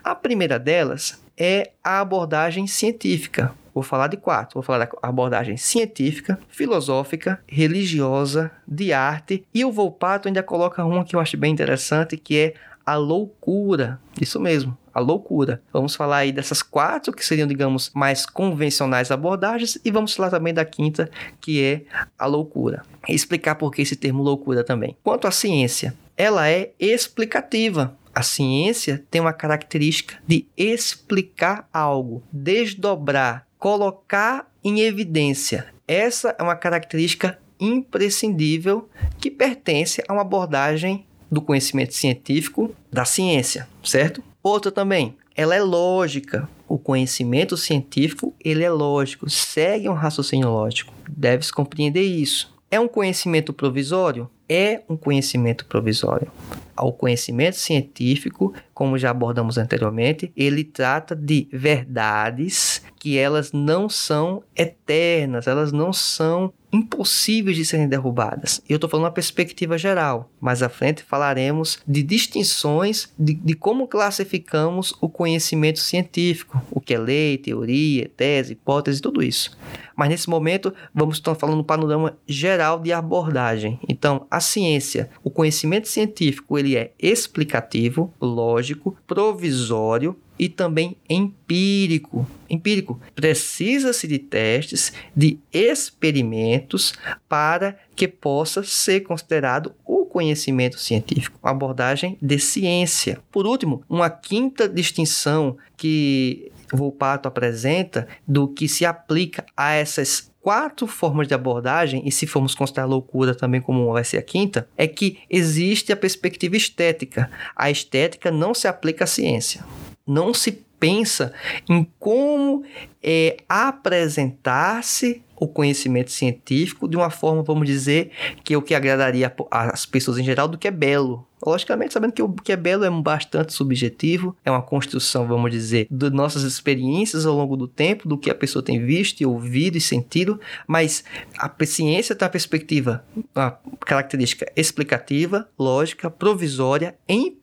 S1: A primeira delas é a abordagem científica. Vou falar de quatro. Vou falar da abordagem científica, filosófica, religiosa, de arte. E o Volpato ainda coloca uma que eu acho bem interessante, que é a loucura. Isso mesmo, a loucura. Vamos falar aí dessas quatro que seriam, digamos, mais convencionais abordagens e vamos falar também da quinta, que é a loucura. E explicar por que esse termo loucura também. Quanto à ciência, ela é explicativa. A ciência tem uma característica de explicar algo, desdobrar, colocar em evidência. Essa é uma característica imprescindível que pertence a uma abordagem do conhecimento científico da ciência, certo? Outra também, ela é lógica. O conhecimento científico, ele é lógico, segue um raciocínio lógico. Deves compreender isso. É um conhecimento provisório? É um conhecimento provisório. O conhecimento científico, como já abordamos anteriormente, ele trata de verdades que elas não são eternas, elas não são impossíveis de serem derrubadas. Eu estou falando uma perspectiva geral. Mais à frente falaremos de distinções de, de, como classificamos o conhecimento científico, o que é lei, teoria, tese, hipótese, tudo isso. Mas nesse momento vamos estar falando um panorama geral de abordagem. Então, a ciência, o conhecimento científico, ele é explicativo, lógico, provisório, e também empírico. Empírico precisa-se de testes, de experimentos para que possa ser considerado o conhecimento científico, uma abordagem de ciência. Por último, uma quinta distinção que Volpato apresenta do que se aplica a essas quatro formas de abordagem, e se formos considerar loucura também como vai ser a quinta, é que existe a perspectiva estética. A estética não se aplica à ciência não se pensa em como é, apresentar-se o conhecimento científico de uma forma, vamos dizer, que é o que agradaria às pessoas em geral do que é belo. Logicamente, sabendo que o que é belo é bastante subjetivo, é uma construção, vamos dizer, de nossas experiências ao longo do tempo, do que a pessoa tem visto e ouvido e sentido, mas a ciência tem a perspectiva, uma característica explicativa, lógica, provisória,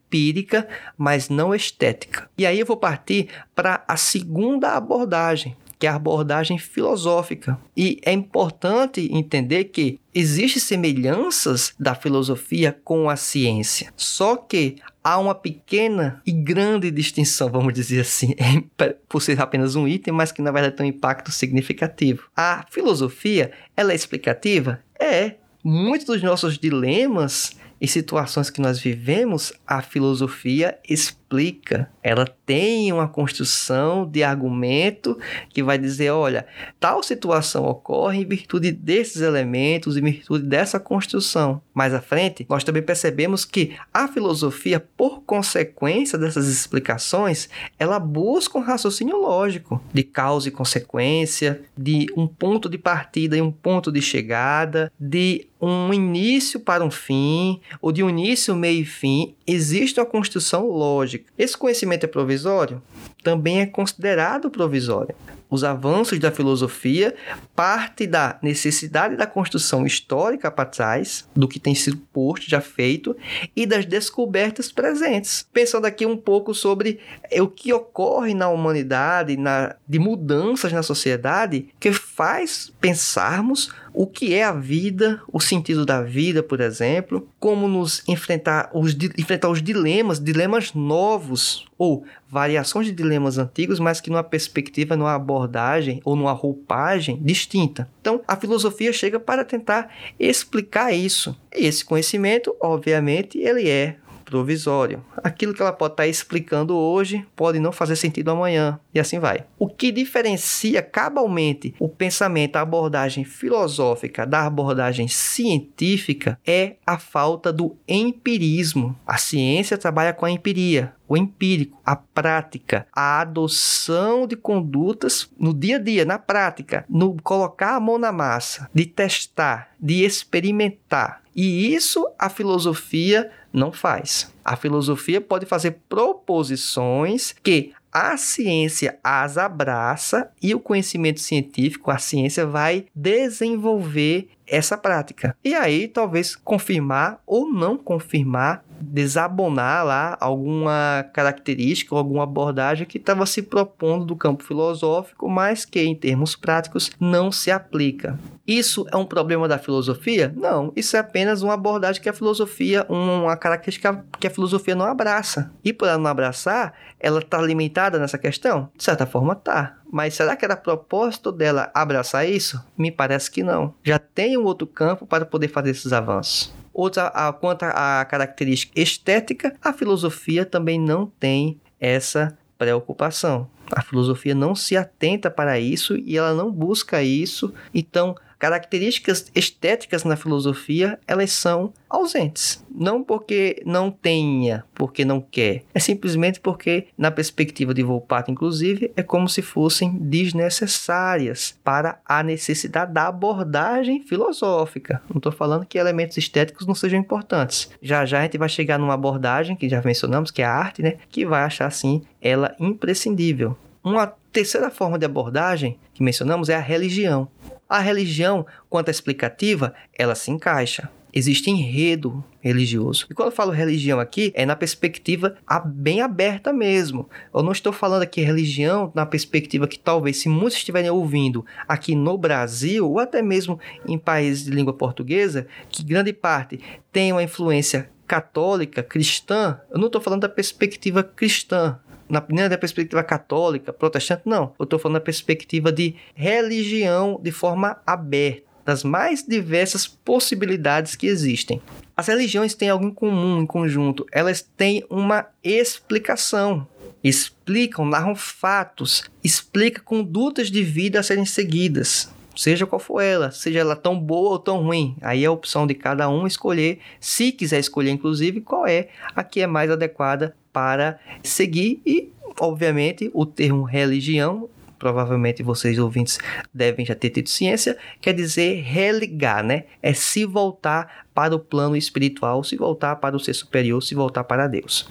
S1: empírica, mas não estética. E aí eu vou partir para a segunda abordagem, que é a abordagem filosófica. E é importante entender que existem semelhanças da filosofia com a ciência, só que há uma pequena e grande distinção, vamos dizer assim, por ser apenas um item, mas que na verdade tem um impacto significativo. A filosofia, ela é explicativa? É. Muitos dos nossos dilemas e situações que nós vivemos, a filosofia explica, ela tem uma construção de argumento que vai dizer, olha, tal situação ocorre em virtude desses elementos, em virtude dessa construção. Mais à frente, nós também percebemos que a filosofia, por consequência dessas explicações, ela busca um raciocínio lógico de causa e consequência, de um ponto de partida e um ponto de chegada, de um início para um fim, ou de um início, meio e fim, existe uma construção lógica. Esse conhecimento é provisório? Também é considerado provisório. Os avanços da filosofia parte da necessidade da construção histórica para trás, do que tem sido posto, já feito, e das descobertas presentes. Pensando aqui um pouco sobre o que ocorre na humanidade, na, de mudanças na sociedade, que faz pensarmos o que é a vida, o sentido da vida, por exemplo, como nos enfrentar os, enfrentar os dilemas, dilemas novos ou variações de dilemas antigos, mas que numa perspectiva, numa abordagem ou numa roupagem distinta. Então, a filosofia chega para tentar explicar isso. E esse conhecimento, obviamente, ele é provisório. Aquilo que ela pode estar explicando hoje pode não fazer sentido amanhã, e assim vai. O que diferencia cabalmente o pensamento, a abordagem filosófica da abordagem científica é a falta do empirismo. A ciência trabalha com a empiria, o empírico, a prática, a adoção de condutas no dia a dia, na prática, no colocar a mão na massa, de testar, de experimentar. E isso a filosofia não faz. A filosofia pode fazer proposições que a ciência as abraça e o conhecimento científico, a ciência vai desenvolver essa prática. E aí, talvez confirmar ou não confirmar desabonar lá alguma característica ou alguma abordagem que estava se propondo do campo filosófico, mas que em termos práticos não se aplica. Isso é um problema da filosofia? Não, isso é apenas uma abordagem que a filosofia, uma característica que a filosofia não abraça. E por ela não abraçar, ela está limitada nessa questão? De certa forma, está. Mas será que era propósito dela abraçar isso? Me parece que não. Já tem um outro campo para poder fazer esses avanços. Outra, a, quanto à característica estética, a filosofia também não tem essa preocupação. A filosofia não se atenta para isso e ela não busca isso. Então, características estéticas na filosofia, elas são ausentes. Não porque não tenha, porque não quer. É simplesmente porque, na perspectiva de Volpato, inclusive, é como se fossem desnecessárias para a necessidade da abordagem filosófica. Não estou falando que elementos estéticos não sejam importantes. Já já a gente vai chegar numa abordagem que já mencionamos, que é a arte, né? Que vai achar, sim, ela imprescindível. Uma terceira forma de abordagem que mencionamos é a religião. A religião, quanto à explicativa, ela se encaixa. Existe enredo religioso. E quando eu falo religião aqui, é na perspectiva bem aberta mesmo. Eu não estou falando aqui religião na perspectiva que talvez, se muitos estiverem ouvindo aqui no Brasil, ou até mesmo em países de língua portuguesa, que grande parte tem uma influência católica, cristã, eu não estou falando da perspectiva cristã, na, nem da perspectiva católica, protestante, não. Eu estou falando da perspectiva de religião de forma aberta, das mais diversas possibilidades que existem. As religiões têm algo em comum, em conjunto. Elas têm uma explicação. Explicam, narram fatos, explica condutas de vida a serem seguidas seja qual for ela, seja ela tão boa ou tão ruim. Aí é a opção de cada um escolher, se quiser escolher, inclusive, qual é a que é mais adequada para seguir e, obviamente, o termo religião provavelmente vocês ouvintes devem já ter tido ciência, quer dizer religar, né? É se voltar para o plano espiritual, se voltar para o ser superior, se voltar para Deus.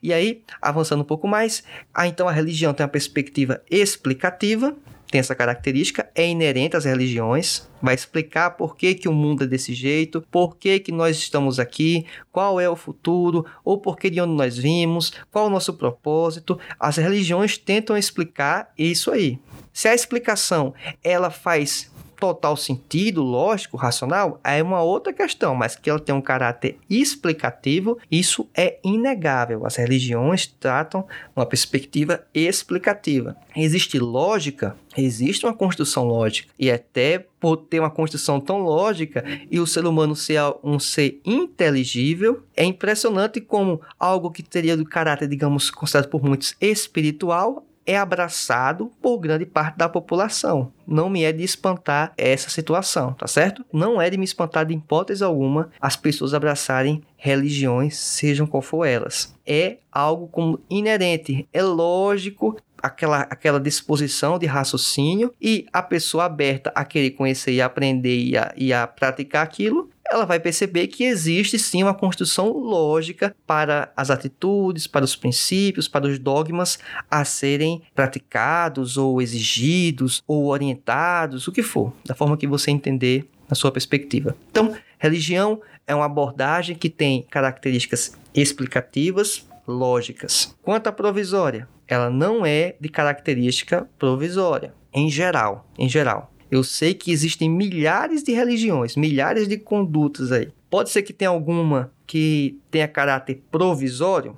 S1: E aí, avançando um pouco mais, ah, então a religião tem uma perspectiva explicativa, tem essa característica, é inerente às religiões, vai explicar por que, que o mundo é desse jeito, por que, que nós estamos aqui, qual é o futuro, ou por que de onde nós vimos, qual o nosso propósito. As religiões tentam explicar isso aí. Se a explicação ela faz total sentido, lógico, racional, é uma outra questão, mas que ela tem um caráter explicativo, isso é inegável. As religiões tratam uma perspectiva explicativa. Existe lógica, existe uma construção lógica, e até por ter uma construção tão lógica e o ser humano ser um ser inteligível, é impressionante como algo que teria do caráter, digamos, considerado por muitos espiritual, é abraçado por grande parte da população. Não me é de espantar essa situação, tá certo? Não é de me espantar de hipótese alguma as pessoas abraçarem religiões, sejam qual for elas. É algo como inerente, é lógico aquela, aquela disposição de raciocínio e a pessoa aberta a querer conhecer e aprender e a, e a praticar aquilo, ela vai perceber que existe sim uma construção lógica para as atitudes, para os princípios, para os dogmas a serem praticados ou exigidos ou orientados, o que for, da forma que você entender na sua perspectiva. Então, religião é uma abordagem que tem características explicativas, lógicas. Quanto à provisória, ela não é de característica provisória, em geral, em geral. Eu sei que existem milhares de religiões, milhares de condutas aí. Pode ser que tenha alguma que tenha caráter provisório,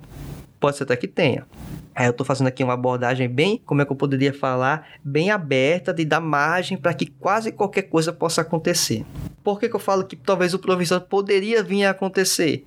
S1: pode ser até que tenha. Aí eu estou fazendo aqui uma abordagem bem, como é que eu poderia falar, bem aberta, de dar margem para que quase qualquer coisa possa acontecer. Por que, que eu falo que talvez o provisório poderia vir a acontecer?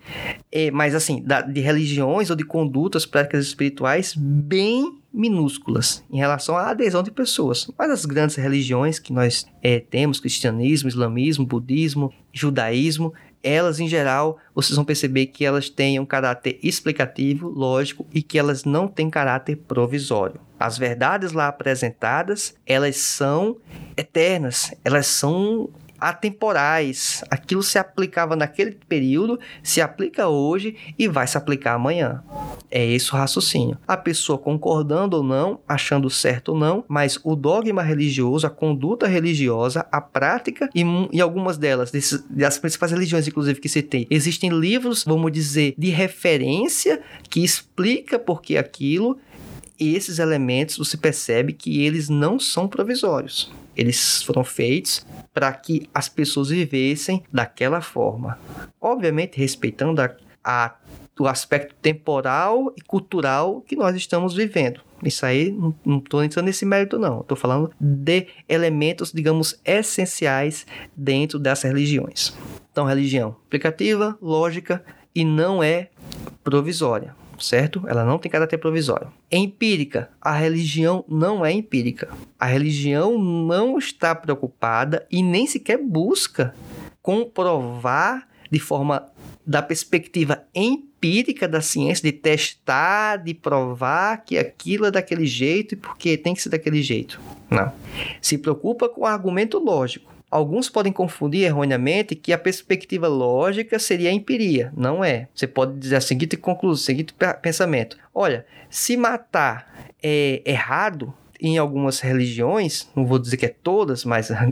S1: É, mas assim, da, de religiões ou de condutas, práticas espirituais bem minúsculas em relação à adesão de pessoas. Mas as grandes religiões que nós é, temos, cristianismo, islamismo, budismo, judaísmo, elas em geral, vocês vão perceber que elas têm um caráter explicativo, lógico e que elas não têm caráter provisório. As verdades lá apresentadas, elas são eternas, elas são atemporais. Aquilo se aplicava naquele período, se aplica hoje e vai se aplicar amanhã. É esse o raciocínio. A pessoa concordando ou não, achando certo ou não, mas o dogma religioso, a conduta religiosa, a prática e, e algumas delas, desses, das principais religiões, inclusive, que citei, existem livros, vamos dizer, de referência que explica por que aquilo esses elementos você percebe que eles não são provisórios. Eles foram feitos para que as pessoas vivessem daquela forma. Obviamente, respeitando a, a, o aspecto temporal e cultural que nós estamos vivendo. Isso aí, não estou entrando nesse mérito, não. Estou falando de elementos, digamos, essenciais dentro dessas religiões. Então, religião aplicativa, lógica e não é provisória certo? Ela não tem caráter provisório. Empírica, a religião não é empírica. A religião não está preocupada e nem sequer busca comprovar de forma da perspectiva empírica da ciência, de testar, de provar que aquilo é daquele jeito e porque tem que ser daquele jeito. Não. Se preocupa com o argumento lógico. Alguns podem confundir erroneamente que a perspectiva lógica seria a empiria. Não é. Você pode dizer a seguinte conclusão, o seguinte pensamento. Olha, se matar é errado, em algumas religiões, não vou dizer que é todas, mas a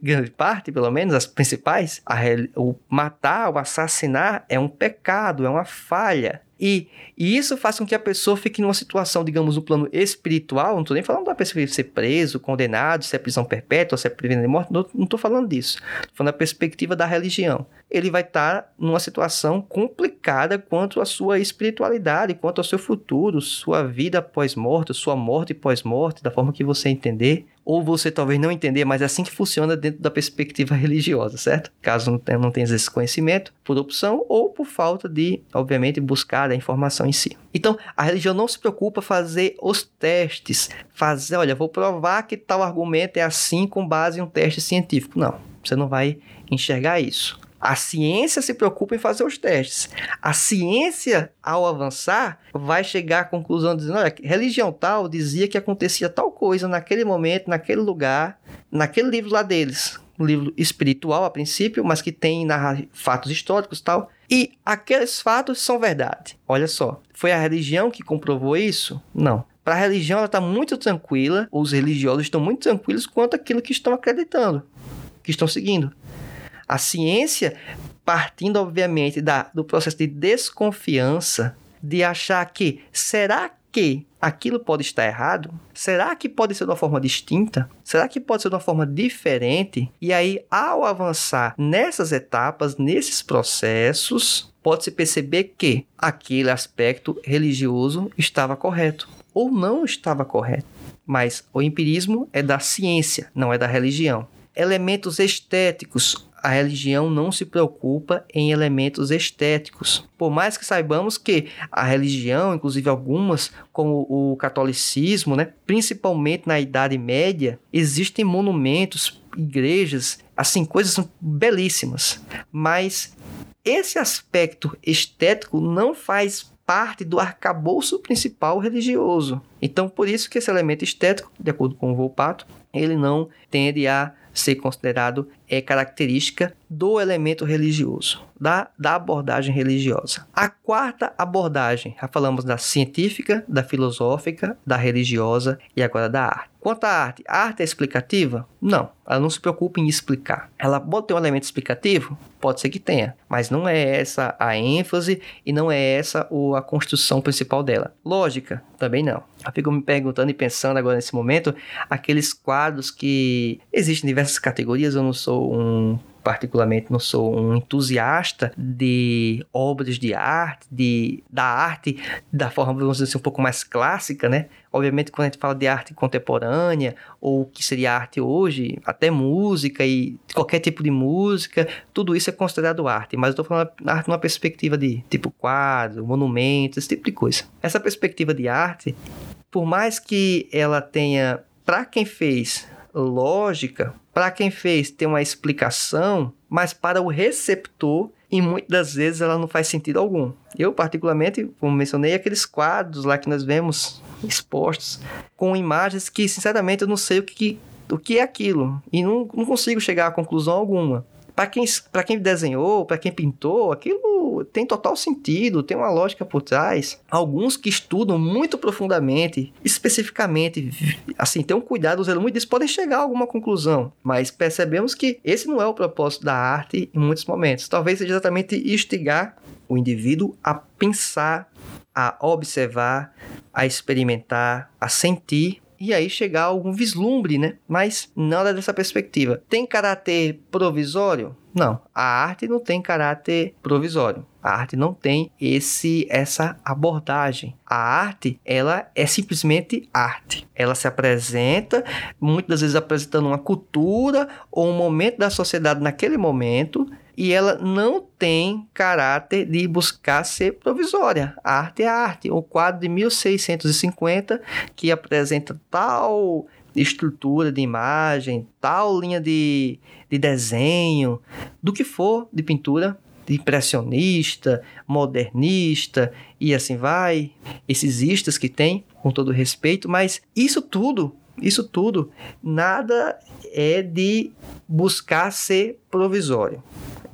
S1: grande parte, pelo menos, as principais, a, o matar, o assassinar é um pecado, é uma falha. E, e, isso faz com que a pessoa fique numa situação, digamos, no plano espiritual. Não estou nem falando da pessoa ser preso, condenado, se é prisão perpétua, se é prisão de morte. Não estou falando disso. Estou falando da perspectiva da religião. Ele vai estar tá numa situação complicada quanto à sua espiritualidade, quanto ao seu futuro, sua vida pós-morte, sua morte pós-morte, da forma que você entender ou você talvez não entender, mas é assim que funciona dentro da perspectiva religiosa, certo? Caso não tenha, esse conhecimento, por opção ou por falta de, obviamente, buscar a informação em si. Então, a religião não se preocupa fazer os testes, fazer, olha, vou provar que tal argumento é assim com base em um teste científico. Não, você não vai enxergar isso. A ciência se preocupa em fazer os testes. A ciência, ao avançar, vai chegar à conclusão dizendo: olha, religião tal dizia que acontecia tal coisa naquele momento, naquele lugar, naquele livro lá deles. Um livro espiritual a princípio, mas que tem fatos históricos tal. E aqueles fatos são verdade. Olha só, foi a religião que comprovou isso? Não. Para a religião, ela está muito tranquila, os religiosos estão muito tranquilos quanto aquilo que estão acreditando, que estão seguindo. A ciência, partindo obviamente da, do processo de desconfiança, de achar que será que aquilo pode estar errado? Será que pode ser de uma forma distinta? Será que pode ser de uma forma diferente? E aí, ao avançar nessas etapas, nesses processos, pode-se perceber que aquele aspecto religioso estava correto ou não estava correto. Mas o empirismo é da ciência, não é da religião. Elementos estéticos a religião não se preocupa em elementos estéticos. Por mais que saibamos que a religião, inclusive algumas, como o catolicismo, né, principalmente na Idade Média, existem monumentos, igrejas, assim, coisas belíssimas. Mas esse aspecto estético não faz parte do arcabouço principal religioso. Então, por isso que esse elemento estético, de acordo com o Volpato, ele não tende a ser considerado é característica do elemento religioso, da, da abordagem religiosa. A quarta abordagem, já falamos da científica, da filosófica, da religiosa e agora da arte. Quanto à arte, a arte é explicativa? Não, ela não se preocupa em explicar. Ela pode ter um elemento explicativo? Pode ser que tenha, mas não é essa a ênfase e não é essa a construção principal dela. Lógica? Também não. Eu fico me perguntando e pensando agora nesse momento, aqueles quadros que existem em diversas categorias, eu não sou um particularmente não sou um entusiasta de obras de arte, de, da arte da forma, vamos dizer assim, um pouco mais clássica, né? Obviamente, quando a gente fala de arte contemporânea, ou o que seria arte hoje, até música e qualquer tipo de música, tudo isso é considerado arte. Mas eu estou falando arte numa perspectiva de tipo quadro, monumentos, esse tipo de coisa. Essa perspectiva de arte, por mais que ela tenha, para quem fez, lógica, para quem fez tem uma explicação, mas para o receptor, e muitas vezes ela não faz sentido algum. Eu, particularmente, como mencionei, aqueles quadros lá que nós vemos expostos, com imagens que, sinceramente, eu não sei o que, o que é aquilo, e não, não consigo chegar a conclusão alguma para quem, quem desenhou, para quem pintou, aquilo tem total sentido, tem uma lógica por trás. Alguns que estudam muito profundamente, especificamente, assim, tem um cuidado, zelo muito disso, podem chegar a alguma conclusão, mas percebemos que esse não é o propósito da arte em muitos momentos. Talvez seja exatamente instigar o indivíduo a pensar, a observar, a experimentar, a sentir e aí chegar a algum vislumbre, né? Mas nada dessa perspectiva. Tem caráter provisório? Não, a arte não tem caráter provisório. A arte não tem esse essa abordagem. A arte, ela é simplesmente arte. Ela se apresenta, muitas vezes apresentando uma cultura ou um momento da sociedade naquele momento, e ela não tem caráter de buscar ser provisória. A arte é arte. O quadro de 1650 que apresenta tal estrutura de imagem, tal linha de, de desenho, do que for de pintura, impressionista, modernista e assim vai, esses istas que tem, com todo respeito, mas isso tudo, isso tudo, nada é de buscar ser provisório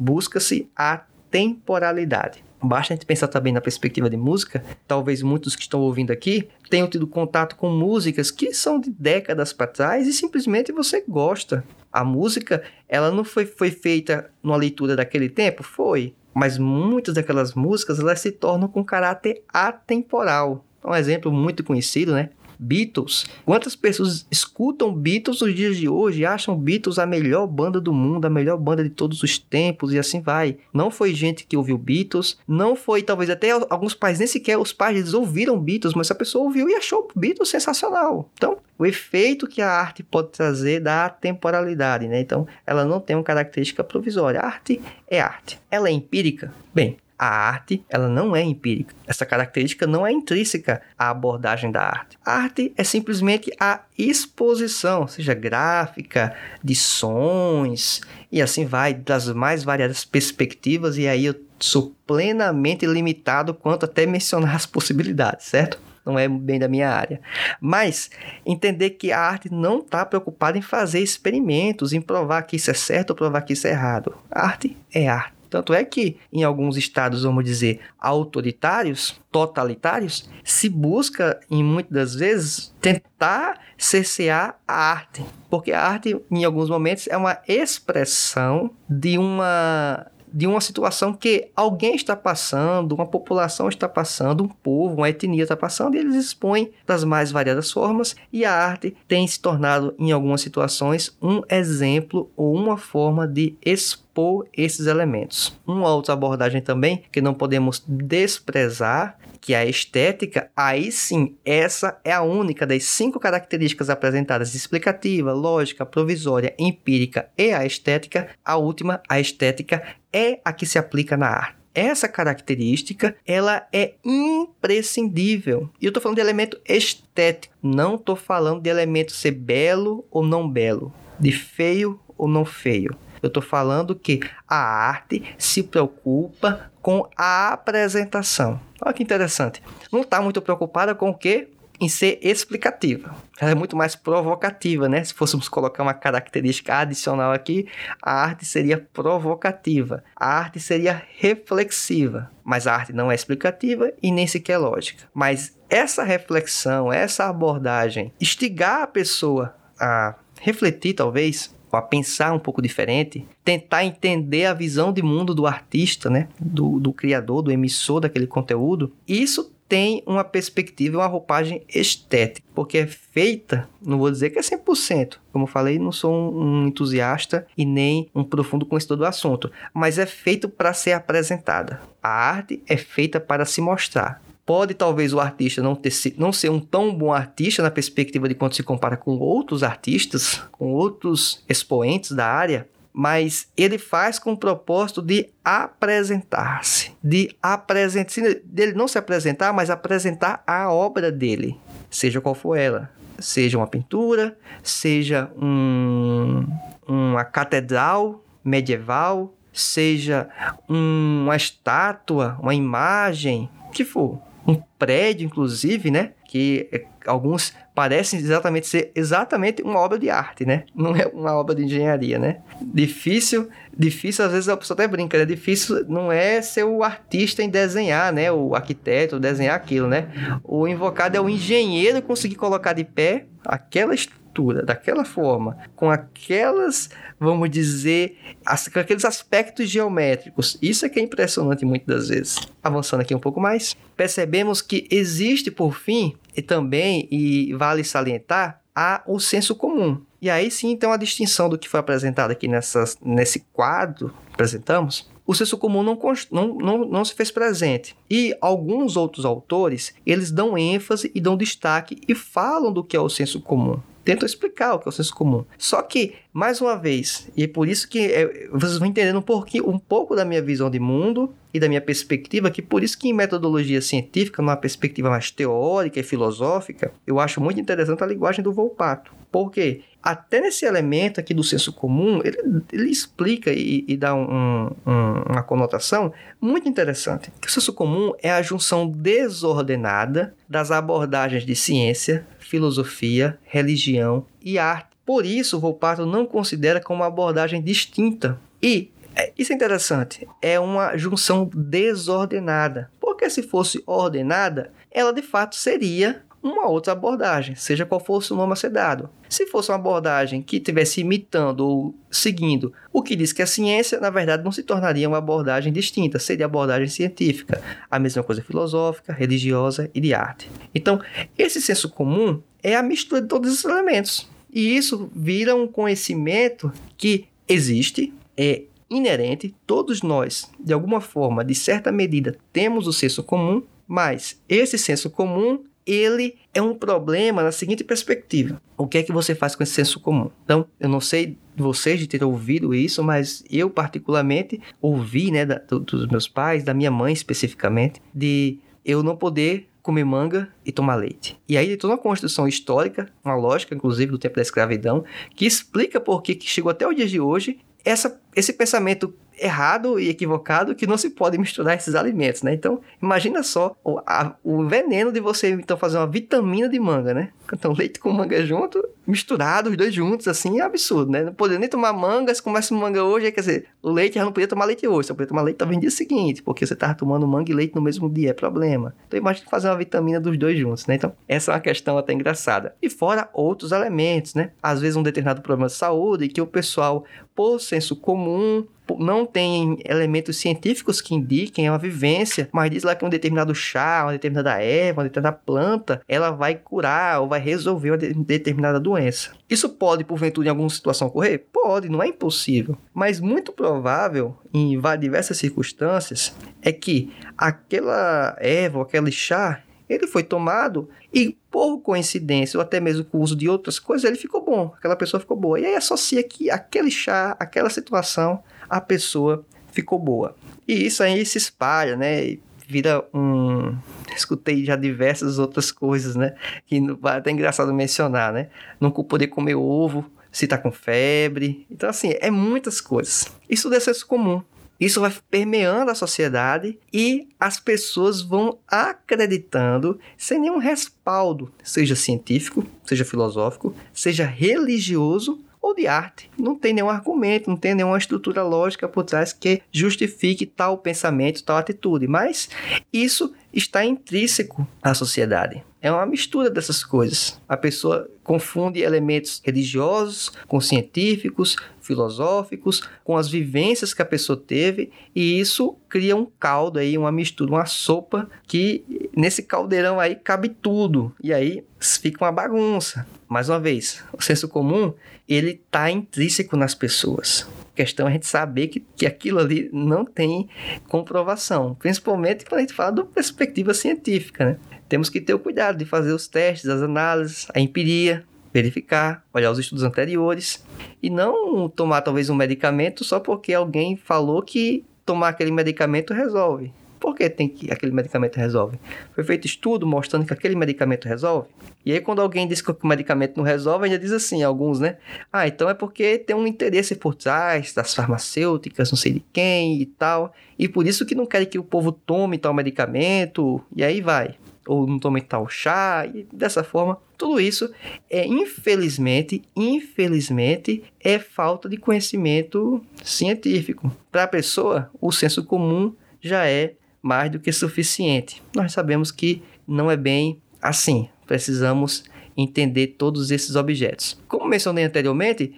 S1: busca-se a temporalidade. Basta a gente pensar também na perspectiva de música. Talvez muitos que estão ouvindo aqui tenham tido contato com músicas que são de décadas para trás e simplesmente você gosta. A música, ela não foi, foi feita numa leitura daquele tempo? Foi. Mas muitas daquelas músicas, elas se tornam com caráter atemporal. Um exemplo muito conhecido, né? Beatles. Quantas pessoas escutam Beatles nos dias de hoje e acham Beatles a melhor banda do mundo, a melhor banda de todos os tempos e assim vai. Não foi gente que ouviu Beatles, não foi talvez até alguns pais nem sequer os pais eles ouviram Beatles, mas a pessoa ouviu e achou Beatles sensacional. Então, o efeito que a arte pode trazer da temporalidade, né? Então, ela não tem uma característica provisória. A arte é arte. Ela é empírica? Bem, a arte, ela não é empírica. Essa característica não é intrínseca à abordagem da arte. A arte é simplesmente a exposição, seja gráfica, de sons e assim vai, das mais variadas perspectivas, e aí eu sou plenamente limitado quanto até mencionar as possibilidades, certo? não é bem da minha área. Mas entender que a arte não está preocupada em fazer experimentos, em provar que isso é certo ou provar que isso é errado. A arte é arte. Tanto é que em alguns estados, vamos dizer, autoritários, totalitários, se busca, em muitas das vezes, tentar cercear a arte. Porque a arte, em alguns momentos, é uma expressão de uma de uma situação que alguém está passando, uma população está passando, um povo, uma etnia está passando, e eles expõem das mais variadas formas, e a arte tem se tornado, em algumas situações, um exemplo ou uma forma de expor esses elementos. Uma outra abordagem também que não podemos desprezar que a estética, aí sim, essa é a única das cinco características apresentadas: explicativa, lógica, provisória, empírica e a estética. A última, a estética, é a que se aplica na arte. Essa característica, ela é imprescindível. E eu estou falando de elemento estético, não estou falando de elemento ser belo ou não belo, de feio ou não feio. Eu estou falando que a arte se preocupa com a apresentação. Olha que interessante. Não está muito preocupada com o quê? Em ser explicativa. Ela é muito mais provocativa, né? Se fôssemos colocar uma característica adicional aqui, a arte seria provocativa. A arte seria reflexiva. Mas a arte não é explicativa e nem sequer lógica. Mas essa reflexão, essa abordagem, instigar a pessoa a refletir, talvez, a pensar um pouco diferente, tentar entender a visão de mundo do artista, né? Do, do criador, do emissor daquele conteúdo. Isso tem uma perspectiva, uma roupagem estética, porque é feita, não vou dizer que é 100%, como falei, não sou um entusiasta e nem um profundo conhecedor do assunto, mas é feito para ser apresentada. A arte é feita para se mostrar. Pode talvez o artista não, ter, não ser um tão bom artista na perspectiva de quando se compara com outros artistas, com outros expoentes da área, mas ele faz com o propósito de apresentar-se, de apresentar, dele não se apresentar, mas apresentar a obra dele, seja qual for ela, seja uma pintura, seja um, uma catedral medieval, seja uma estátua, uma imagem, o que for um prédio, inclusive, né? Que é, alguns parecem exatamente ser exatamente uma obra de arte, né? Não é uma obra de engenharia, né? Difícil, difícil às vezes a pessoa até brinca, né? Difícil não é ser o artista em desenhar, né? O arquiteto desenhar aquilo, né? O invocado é o engenheiro conseguir colocar de pé aquela estrutura daquela forma, com aquelas vamos dizer, as, com aqueles aspectos geométricos. Isso é que é impressionante muitas das vezes. Avançando aqui um pouco mais, percebemos que existe, por fim, e também, e vale salientar, há o senso comum. E aí sim tem uma distinção do que foi apresentado aqui nessas, nesse quadro que apresentamos. O senso comum não, não, não, não se fez presente. E alguns outros autores, eles dão ênfase e dão destaque e falam do que é o senso comum tentam explicar o que é o senso comum. Só que, mais uma vez, e é por isso que é, vocês vão entendendo um, pouquinho, um pouco da minha visão de mundo e da minha perspectiva, que por isso que em metodologia científica, numa perspectiva mais teórica e filosófica, eu acho muito interessante a linguagem do Volpato. Porque até nesse elemento aqui do senso comum, ele, ele explica e, e dá um, um, uma conotação muito interessante. O senso comum é a junção desordenada das abordagens de ciência, filosofia, religião e arte. Por isso, Volpato não considera como uma abordagem distinta. E é, isso é interessante, é uma junção desordenada. Porque se fosse ordenada, ela de fato seria uma outra abordagem, seja qual fosse o nome a ser dado. Se fosse uma abordagem que estivesse imitando ou seguindo o que diz que é ciência, na verdade não se tornaria uma abordagem distinta, seria abordagem científica. A mesma coisa filosófica, religiosa e de arte. Então, esse senso comum é a mistura de todos esses elementos. E isso vira um conhecimento que existe, é inerente, todos nós, de alguma forma, de certa medida, temos o senso comum, mas esse senso comum ele é um problema na seguinte perspectiva. O que é que você faz com esse senso comum? Então, eu não sei vocês de ter ouvido isso, mas eu particularmente ouvi, né, da, dos meus pais, da minha mãe especificamente, de eu não poder comer manga e tomar leite. E aí tem toda uma construção histórica, uma lógica, inclusive, do tempo da escravidão, que explica por que chegou até o dia de hoje essa, esse pensamento errado e equivocado que não se pode misturar esses alimentos, né? Então, imagina só o, a, o veneno de você então fazer uma vitamina de manga, né? Então, leite com manga junto, misturado, os dois juntos, assim, é absurdo, né? Não poderia nem tomar manga, se começa manga hoje, quer dizer, o leite já não podia tomar leite hoje, só podia tomar leite talvez no dia seguinte, porque você tava tomando manga e leite no mesmo dia, é problema. Então, imagina fazer uma vitamina dos dois juntos, né? Então, essa é uma questão até engraçada. E fora outros elementos, né? Às vezes um determinado problema de saúde que o pessoal, por senso comum, não tem elementos científicos que indiquem, é uma vivência, mas diz lá que um determinado chá, uma determinada erva, uma determinada planta, ela vai curar ou vai resolver uma de determinada doença. Isso pode, porventura, em alguma situação ocorrer? Pode, não é impossível. Mas muito provável, em diversas circunstâncias, é que aquela erva ou aquele chá ele foi tomado e, por coincidência, ou até mesmo com o uso de outras coisas, ele ficou bom. Aquela pessoa ficou boa. E aí associa que aquele chá, aquela situação, a pessoa ficou boa. E isso aí se espalha, né? Vira um. Escutei já diversas outras coisas, né? Que vai até engraçado mencionar, né? Não poder comer ovo se tá com febre. Então, assim, é muitas coisas. Isso deve ser comum. Isso vai permeando a sociedade e as pessoas vão acreditando sem nenhum respaldo, seja científico, seja filosófico, seja religioso ou de arte. Não tem nenhum argumento, não tem nenhuma estrutura lógica por trás que justifique tal pensamento, tal atitude, mas isso está intrínseco à sociedade. É uma mistura dessas coisas. A pessoa confunde elementos religiosos com científicos, filosóficos, com as vivências que a pessoa teve, e isso cria um caldo aí, uma mistura, uma sopa que nesse caldeirão aí cabe tudo. E aí fica uma bagunça. Mais uma vez, o senso comum, ele está intrínseco nas pessoas. A questão é a gente saber que, que aquilo ali não tem comprovação, principalmente quando a gente fala da perspectiva científica, né? temos que ter o cuidado de fazer os testes, as análises, a empiria, verificar, olhar os estudos anteriores e não tomar talvez um medicamento só porque alguém falou que tomar aquele medicamento resolve. Por que tem que aquele medicamento resolve? Foi feito estudo mostrando que aquele medicamento resolve? E aí quando alguém diz que o medicamento não resolve, ainda diz assim, alguns, né? Ah, então é porque tem um interesse por trás das farmacêuticas, não sei de quem e tal, e por isso que não querem que o povo tome tal medicamento, e aí vai ou não tome tal chá, e dessa forma, tudo isso é infelizmente, infelizmente, é falta de conhecimento científico. Para a pessoa, o senso comum já é mais do que suficiente. Nós sabemos que não é bem assim. Precisamos entender todos esses objetos. Como mencionei anteriormente,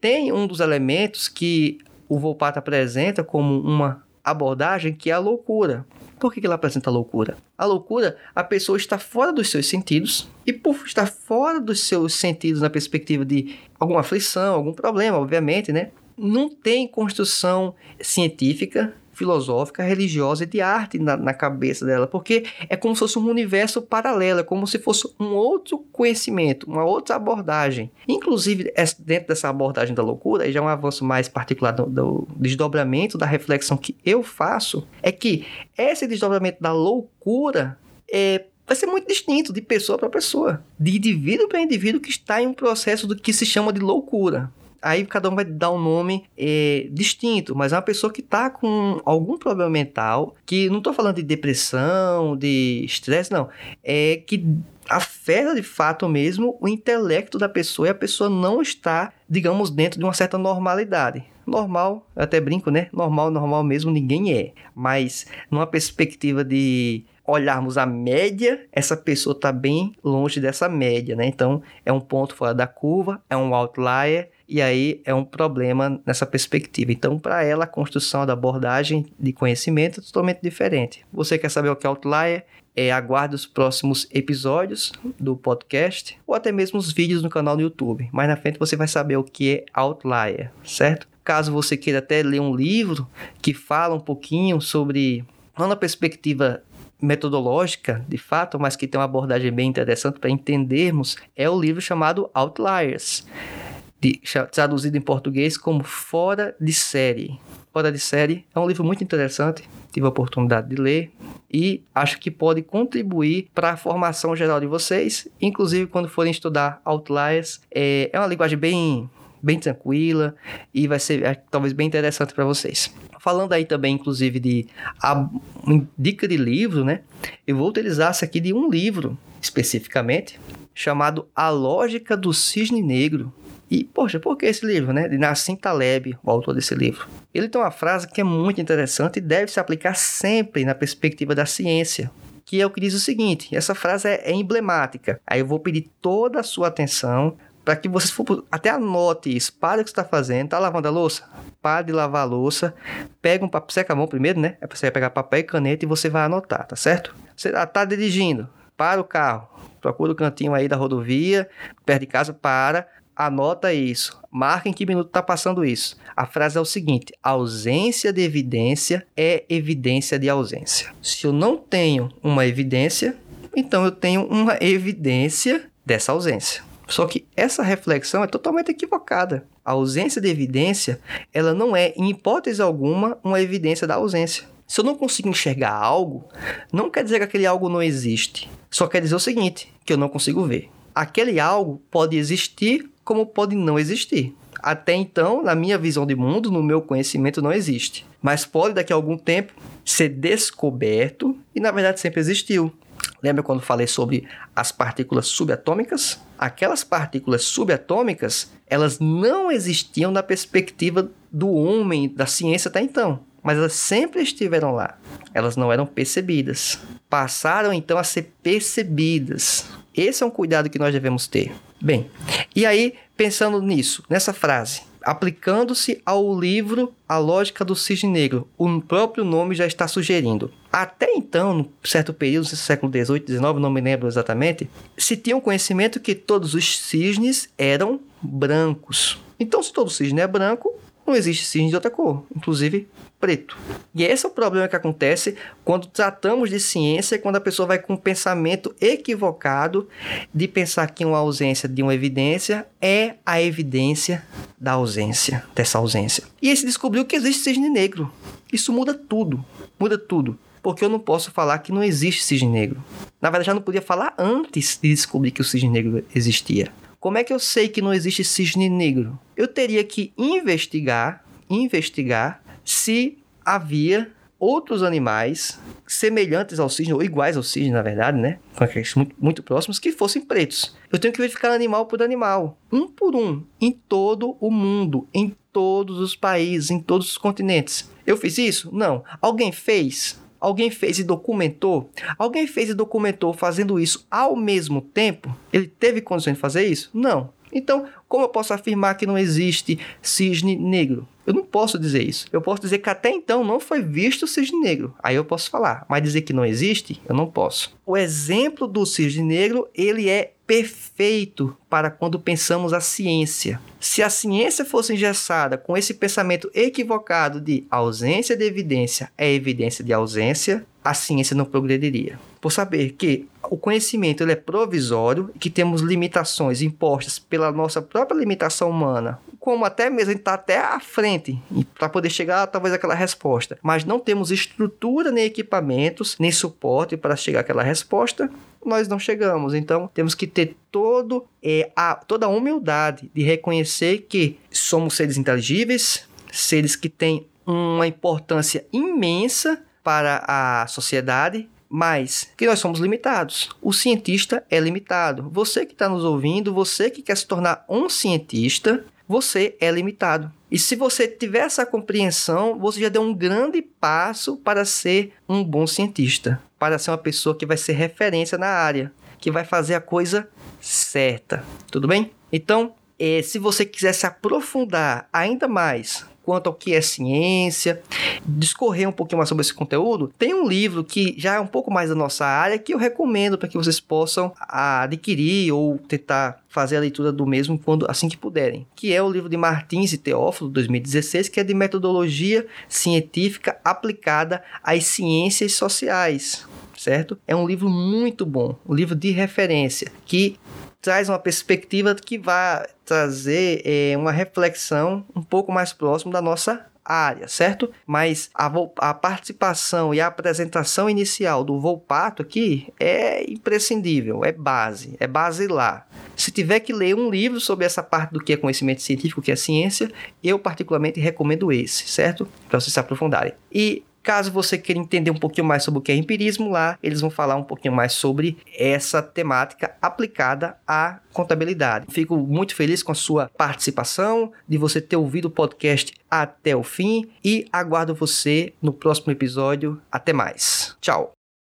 S1: tem um dos elementos que o Volpato apresenta como uma abordagem que é a loucura. Por que ela apresenta loucura? A loucura, a pessoa está fora dos seus sentidos, e por estar fora dos seus sentidos na perspectiva de alguma aflição, algum problema, obviamente, né? Não tem construção científica filosófica, religiosa e de arte na, na, cabeça dela, porque é como se fosse um universo paralelo, é como se fosse um outro conhecimento, uma outra abordagem. Inclusive, dentro dessa abordagem da loucura, e já é um avanço mais particular do, do desdobramento da reflexão que eu faço, é que esse desdobramento da loucura é vai ser muito distinto de pessoa para pessoa, de indivíduo para indivíduo que está em um processo do que se chama de loucura. Aí cada um vai dar um nome é, distinto, mas é uma pessoa que está com algum problema mental, que não estou falando de depressão, de estresse, não. É que afeta de fato mesmo o intelecto da pessoa e a pessoa não está, digamos, dentro de uma certa normalidade. Normal, até brinco, né? Normal, normal mesmo, ninguém é. Mas numa perspectiva de olharmos a média, essa pessoa está bem longe dessa média, né? Então é um ponto fora da curva, é um outlier e aí é um problema nessa perspectiva. Então, para ela, a construção da abordagem de conhecimento é totalmente diferente. Você quer saber o que é outlier? É, aguarde os próximos episódios do podcast ou até mesmo os vídeos no canal do YouTube. Mais na frente você vai saber o que é outlier, certo? Caso você queira até ler um livro que fala um pouquinho sobre, não na perspectiva metodológica, de fato, mas que tem uma abordagem bem interessante para entendermos, é o livro chamado Outliers de, traduzido em português como Fora de Série. Fora de Série é um livro muito interessante, tive a oportunidade de ler e acho que pode contribuir para a formação geral de vocês, inclusive quando forem estudar Outliers. É, é uma linguagem bem, bem tranquila e vai ser é, talvez bem interessante para vocês. Falando aí também, inclusive, de a, dica de livro, né? Eu vou utilizar essa aqui de um livro especificamente, chamado A Lógica do Cisne Negro, e, poxa, por que esse livro, né? De Nassim Taleb, o autor desse livro. Ele tem uma frase que é muito interessante e deve se aplicar sempre na perspectiva da ciência, que é o que diz o seguinte: essa frase é, é emblemática. Aí eu vou pedir toda a sua atenção para que você for, até anote isso. Para o que você está fazendo. Tá lavando a louça? Para de lavar a louça. Pega um papel, seca a mão primeiro, né? Você pegar papel e caneta e você vai anotar, tá certo? Você está dirigindo, para o carro. Procura o cantinho aí da rodovia, perto de casa, para Anota isso. Marca em que minuto está passando isso. A frase é o seguinte: ausência de evidência é evidência de ausência. Se eu não tenho uma evidência, então eu tenho uma evidência dessa ausência. Só que essa reflexão é totalmente equivocada. A ausência de evidência, ela não é, em hipótese alguma, uma evidência da ausência. Se eu não consigo enxergar algo, não quer dizer que aquele algo não existe. Só quer dizer o seguinte, que eu não consigo ver. Aquele algo pode existir como pode não existir. Até então, na minha visão de mundo, no meu conhecimento, não existe. Mas pode, daqui a algum tempo, ser descoberto e, na verdade, sempre existiu. Lembra quando falei sobre as partículas subatômicas? Aquelas partículas subatômicas, elas não existiam na perspectiva do homem, da ciência até então. Mas elas sempre estiveram lá. Elas não eram percebidas. Passaram então a ser percebidas. Esse é um cuidado que nós devemos ter. Bem, e aí, pensando nisso, nessa frase, aplicando-se ao livro A Lógica do Cisne Negro, o próprio nome já está sugerindo. Até então, no certo período, no século XVIII, XIX, não me lembro exatamente, se tinha um conhecimento que todos os cisnes eram brancos. Então, se todo cisne é branco, não existe cisne de outra cor, inclusive preto. E esse é o problema que acontece quando tratamos de ciência, quando a pessoa vai com um pensamento equivocado de pensar que uma ausência de uma evidência é a evidência da ausência, dessa ausência. E esse descobriu que existe cisne negro. Isso muda tudo, muda tudo. Porque eu não posso falar que não existe cisne negro. Na verdade, já não podia falar antes de descobrir que o cisne negro existia. Como é que eu sei que não existe cisne negro? Eu teria que investigar, investigar se havia outros animais semelhantes ao cisne, ou iguais ao cisne, na verdade, né? Muito, muito próximos, que fossem pretos. Eu tenho que verificar animal por animal, um por um, em todo o mundo, em todos os países, em todos os continentes. Eu fiz isso? Não. Alguém fez? Alguém fez e documentou? Alguém fez e documentou fazendo isso ao mesmo tempo? Ele teve condições de fazer isso? Não. Então, como eu posso afirmar que não existe cisne negro? Eu não posso dizer isso. Eu posso dizer que até então não foi visto o cisne negro. Aí eu posso falar. Mas dizer que não existe, eu não posso. O exemplo do cisne negro, ele é perfeito para quando pensamos a ciência. Se a ciência fosse engessada com esse pensamento equivocado de ausência de evidência é evidência de ausência, a ciência não progrediria. Por saber que o conhecimento ele é provisório e que temos limitações impostas pela nossa própria limitação humana, como até mesmo a está até à frente para poder chegar talvez àquela resposta, mas não temos estrutura nem equipamentos nem suporte para chegar àquela resposta, nós não chegamos. Então temos que ter todo é, a, toda a humildade de reconhecer que somos seres inteligíveis, seres que têm uma importância imensa para a sociedade, mas que nós somos limitados. O cientista é limitado. Você que está nos ouvindo, você que quer se tornar um cientista, você é limitado. E se você tiver essa compreensão, você já deu um grande passo para ser um bom cientista, para ser uma pessoa que vai ser referência na área, que vai fazer a coisa certa. Tudo bem? Então, eh, se você quiser se aprofundar ainda mais quanto ao que é ciência, discorrer um pouquinho mais sobre esse conteúdo, tem um livro que já é um pouco mais da nossa área que eu recomendo para que vocês possam adquirir ou tentar fazer a leitura do mesmo quando assim que puderem, que é o livro de Martins e Teófilo 2016, que é de metodologia científica aplicada às ciências sociais, certo? É um livro muito bom, um livro de referência que traz uma perspectiva que vai trazer é, uma reflexão um pouco mais próximo da nossa área, certo? Mas a, a, participação e a apresentação inicial do Volpato aqui é imprescindível, é base, é basilar. Se tiver que ler um livro sobre essa parte do que é conhecimento científico, que é ciência, eu particularmente recomendo esse, certo? Para vocês se aprofundarem. E Caso você queira entender um pouquinho mais sobre o que é empirismo, lá eles vão falar um pouquinho mais sobre essa temática aplicada à contabilidade. Fico muito feliz com a sua participação, de você ter ouvido o podcast até o fim e aguardo você no próximo episódio. Até mais. Tchau.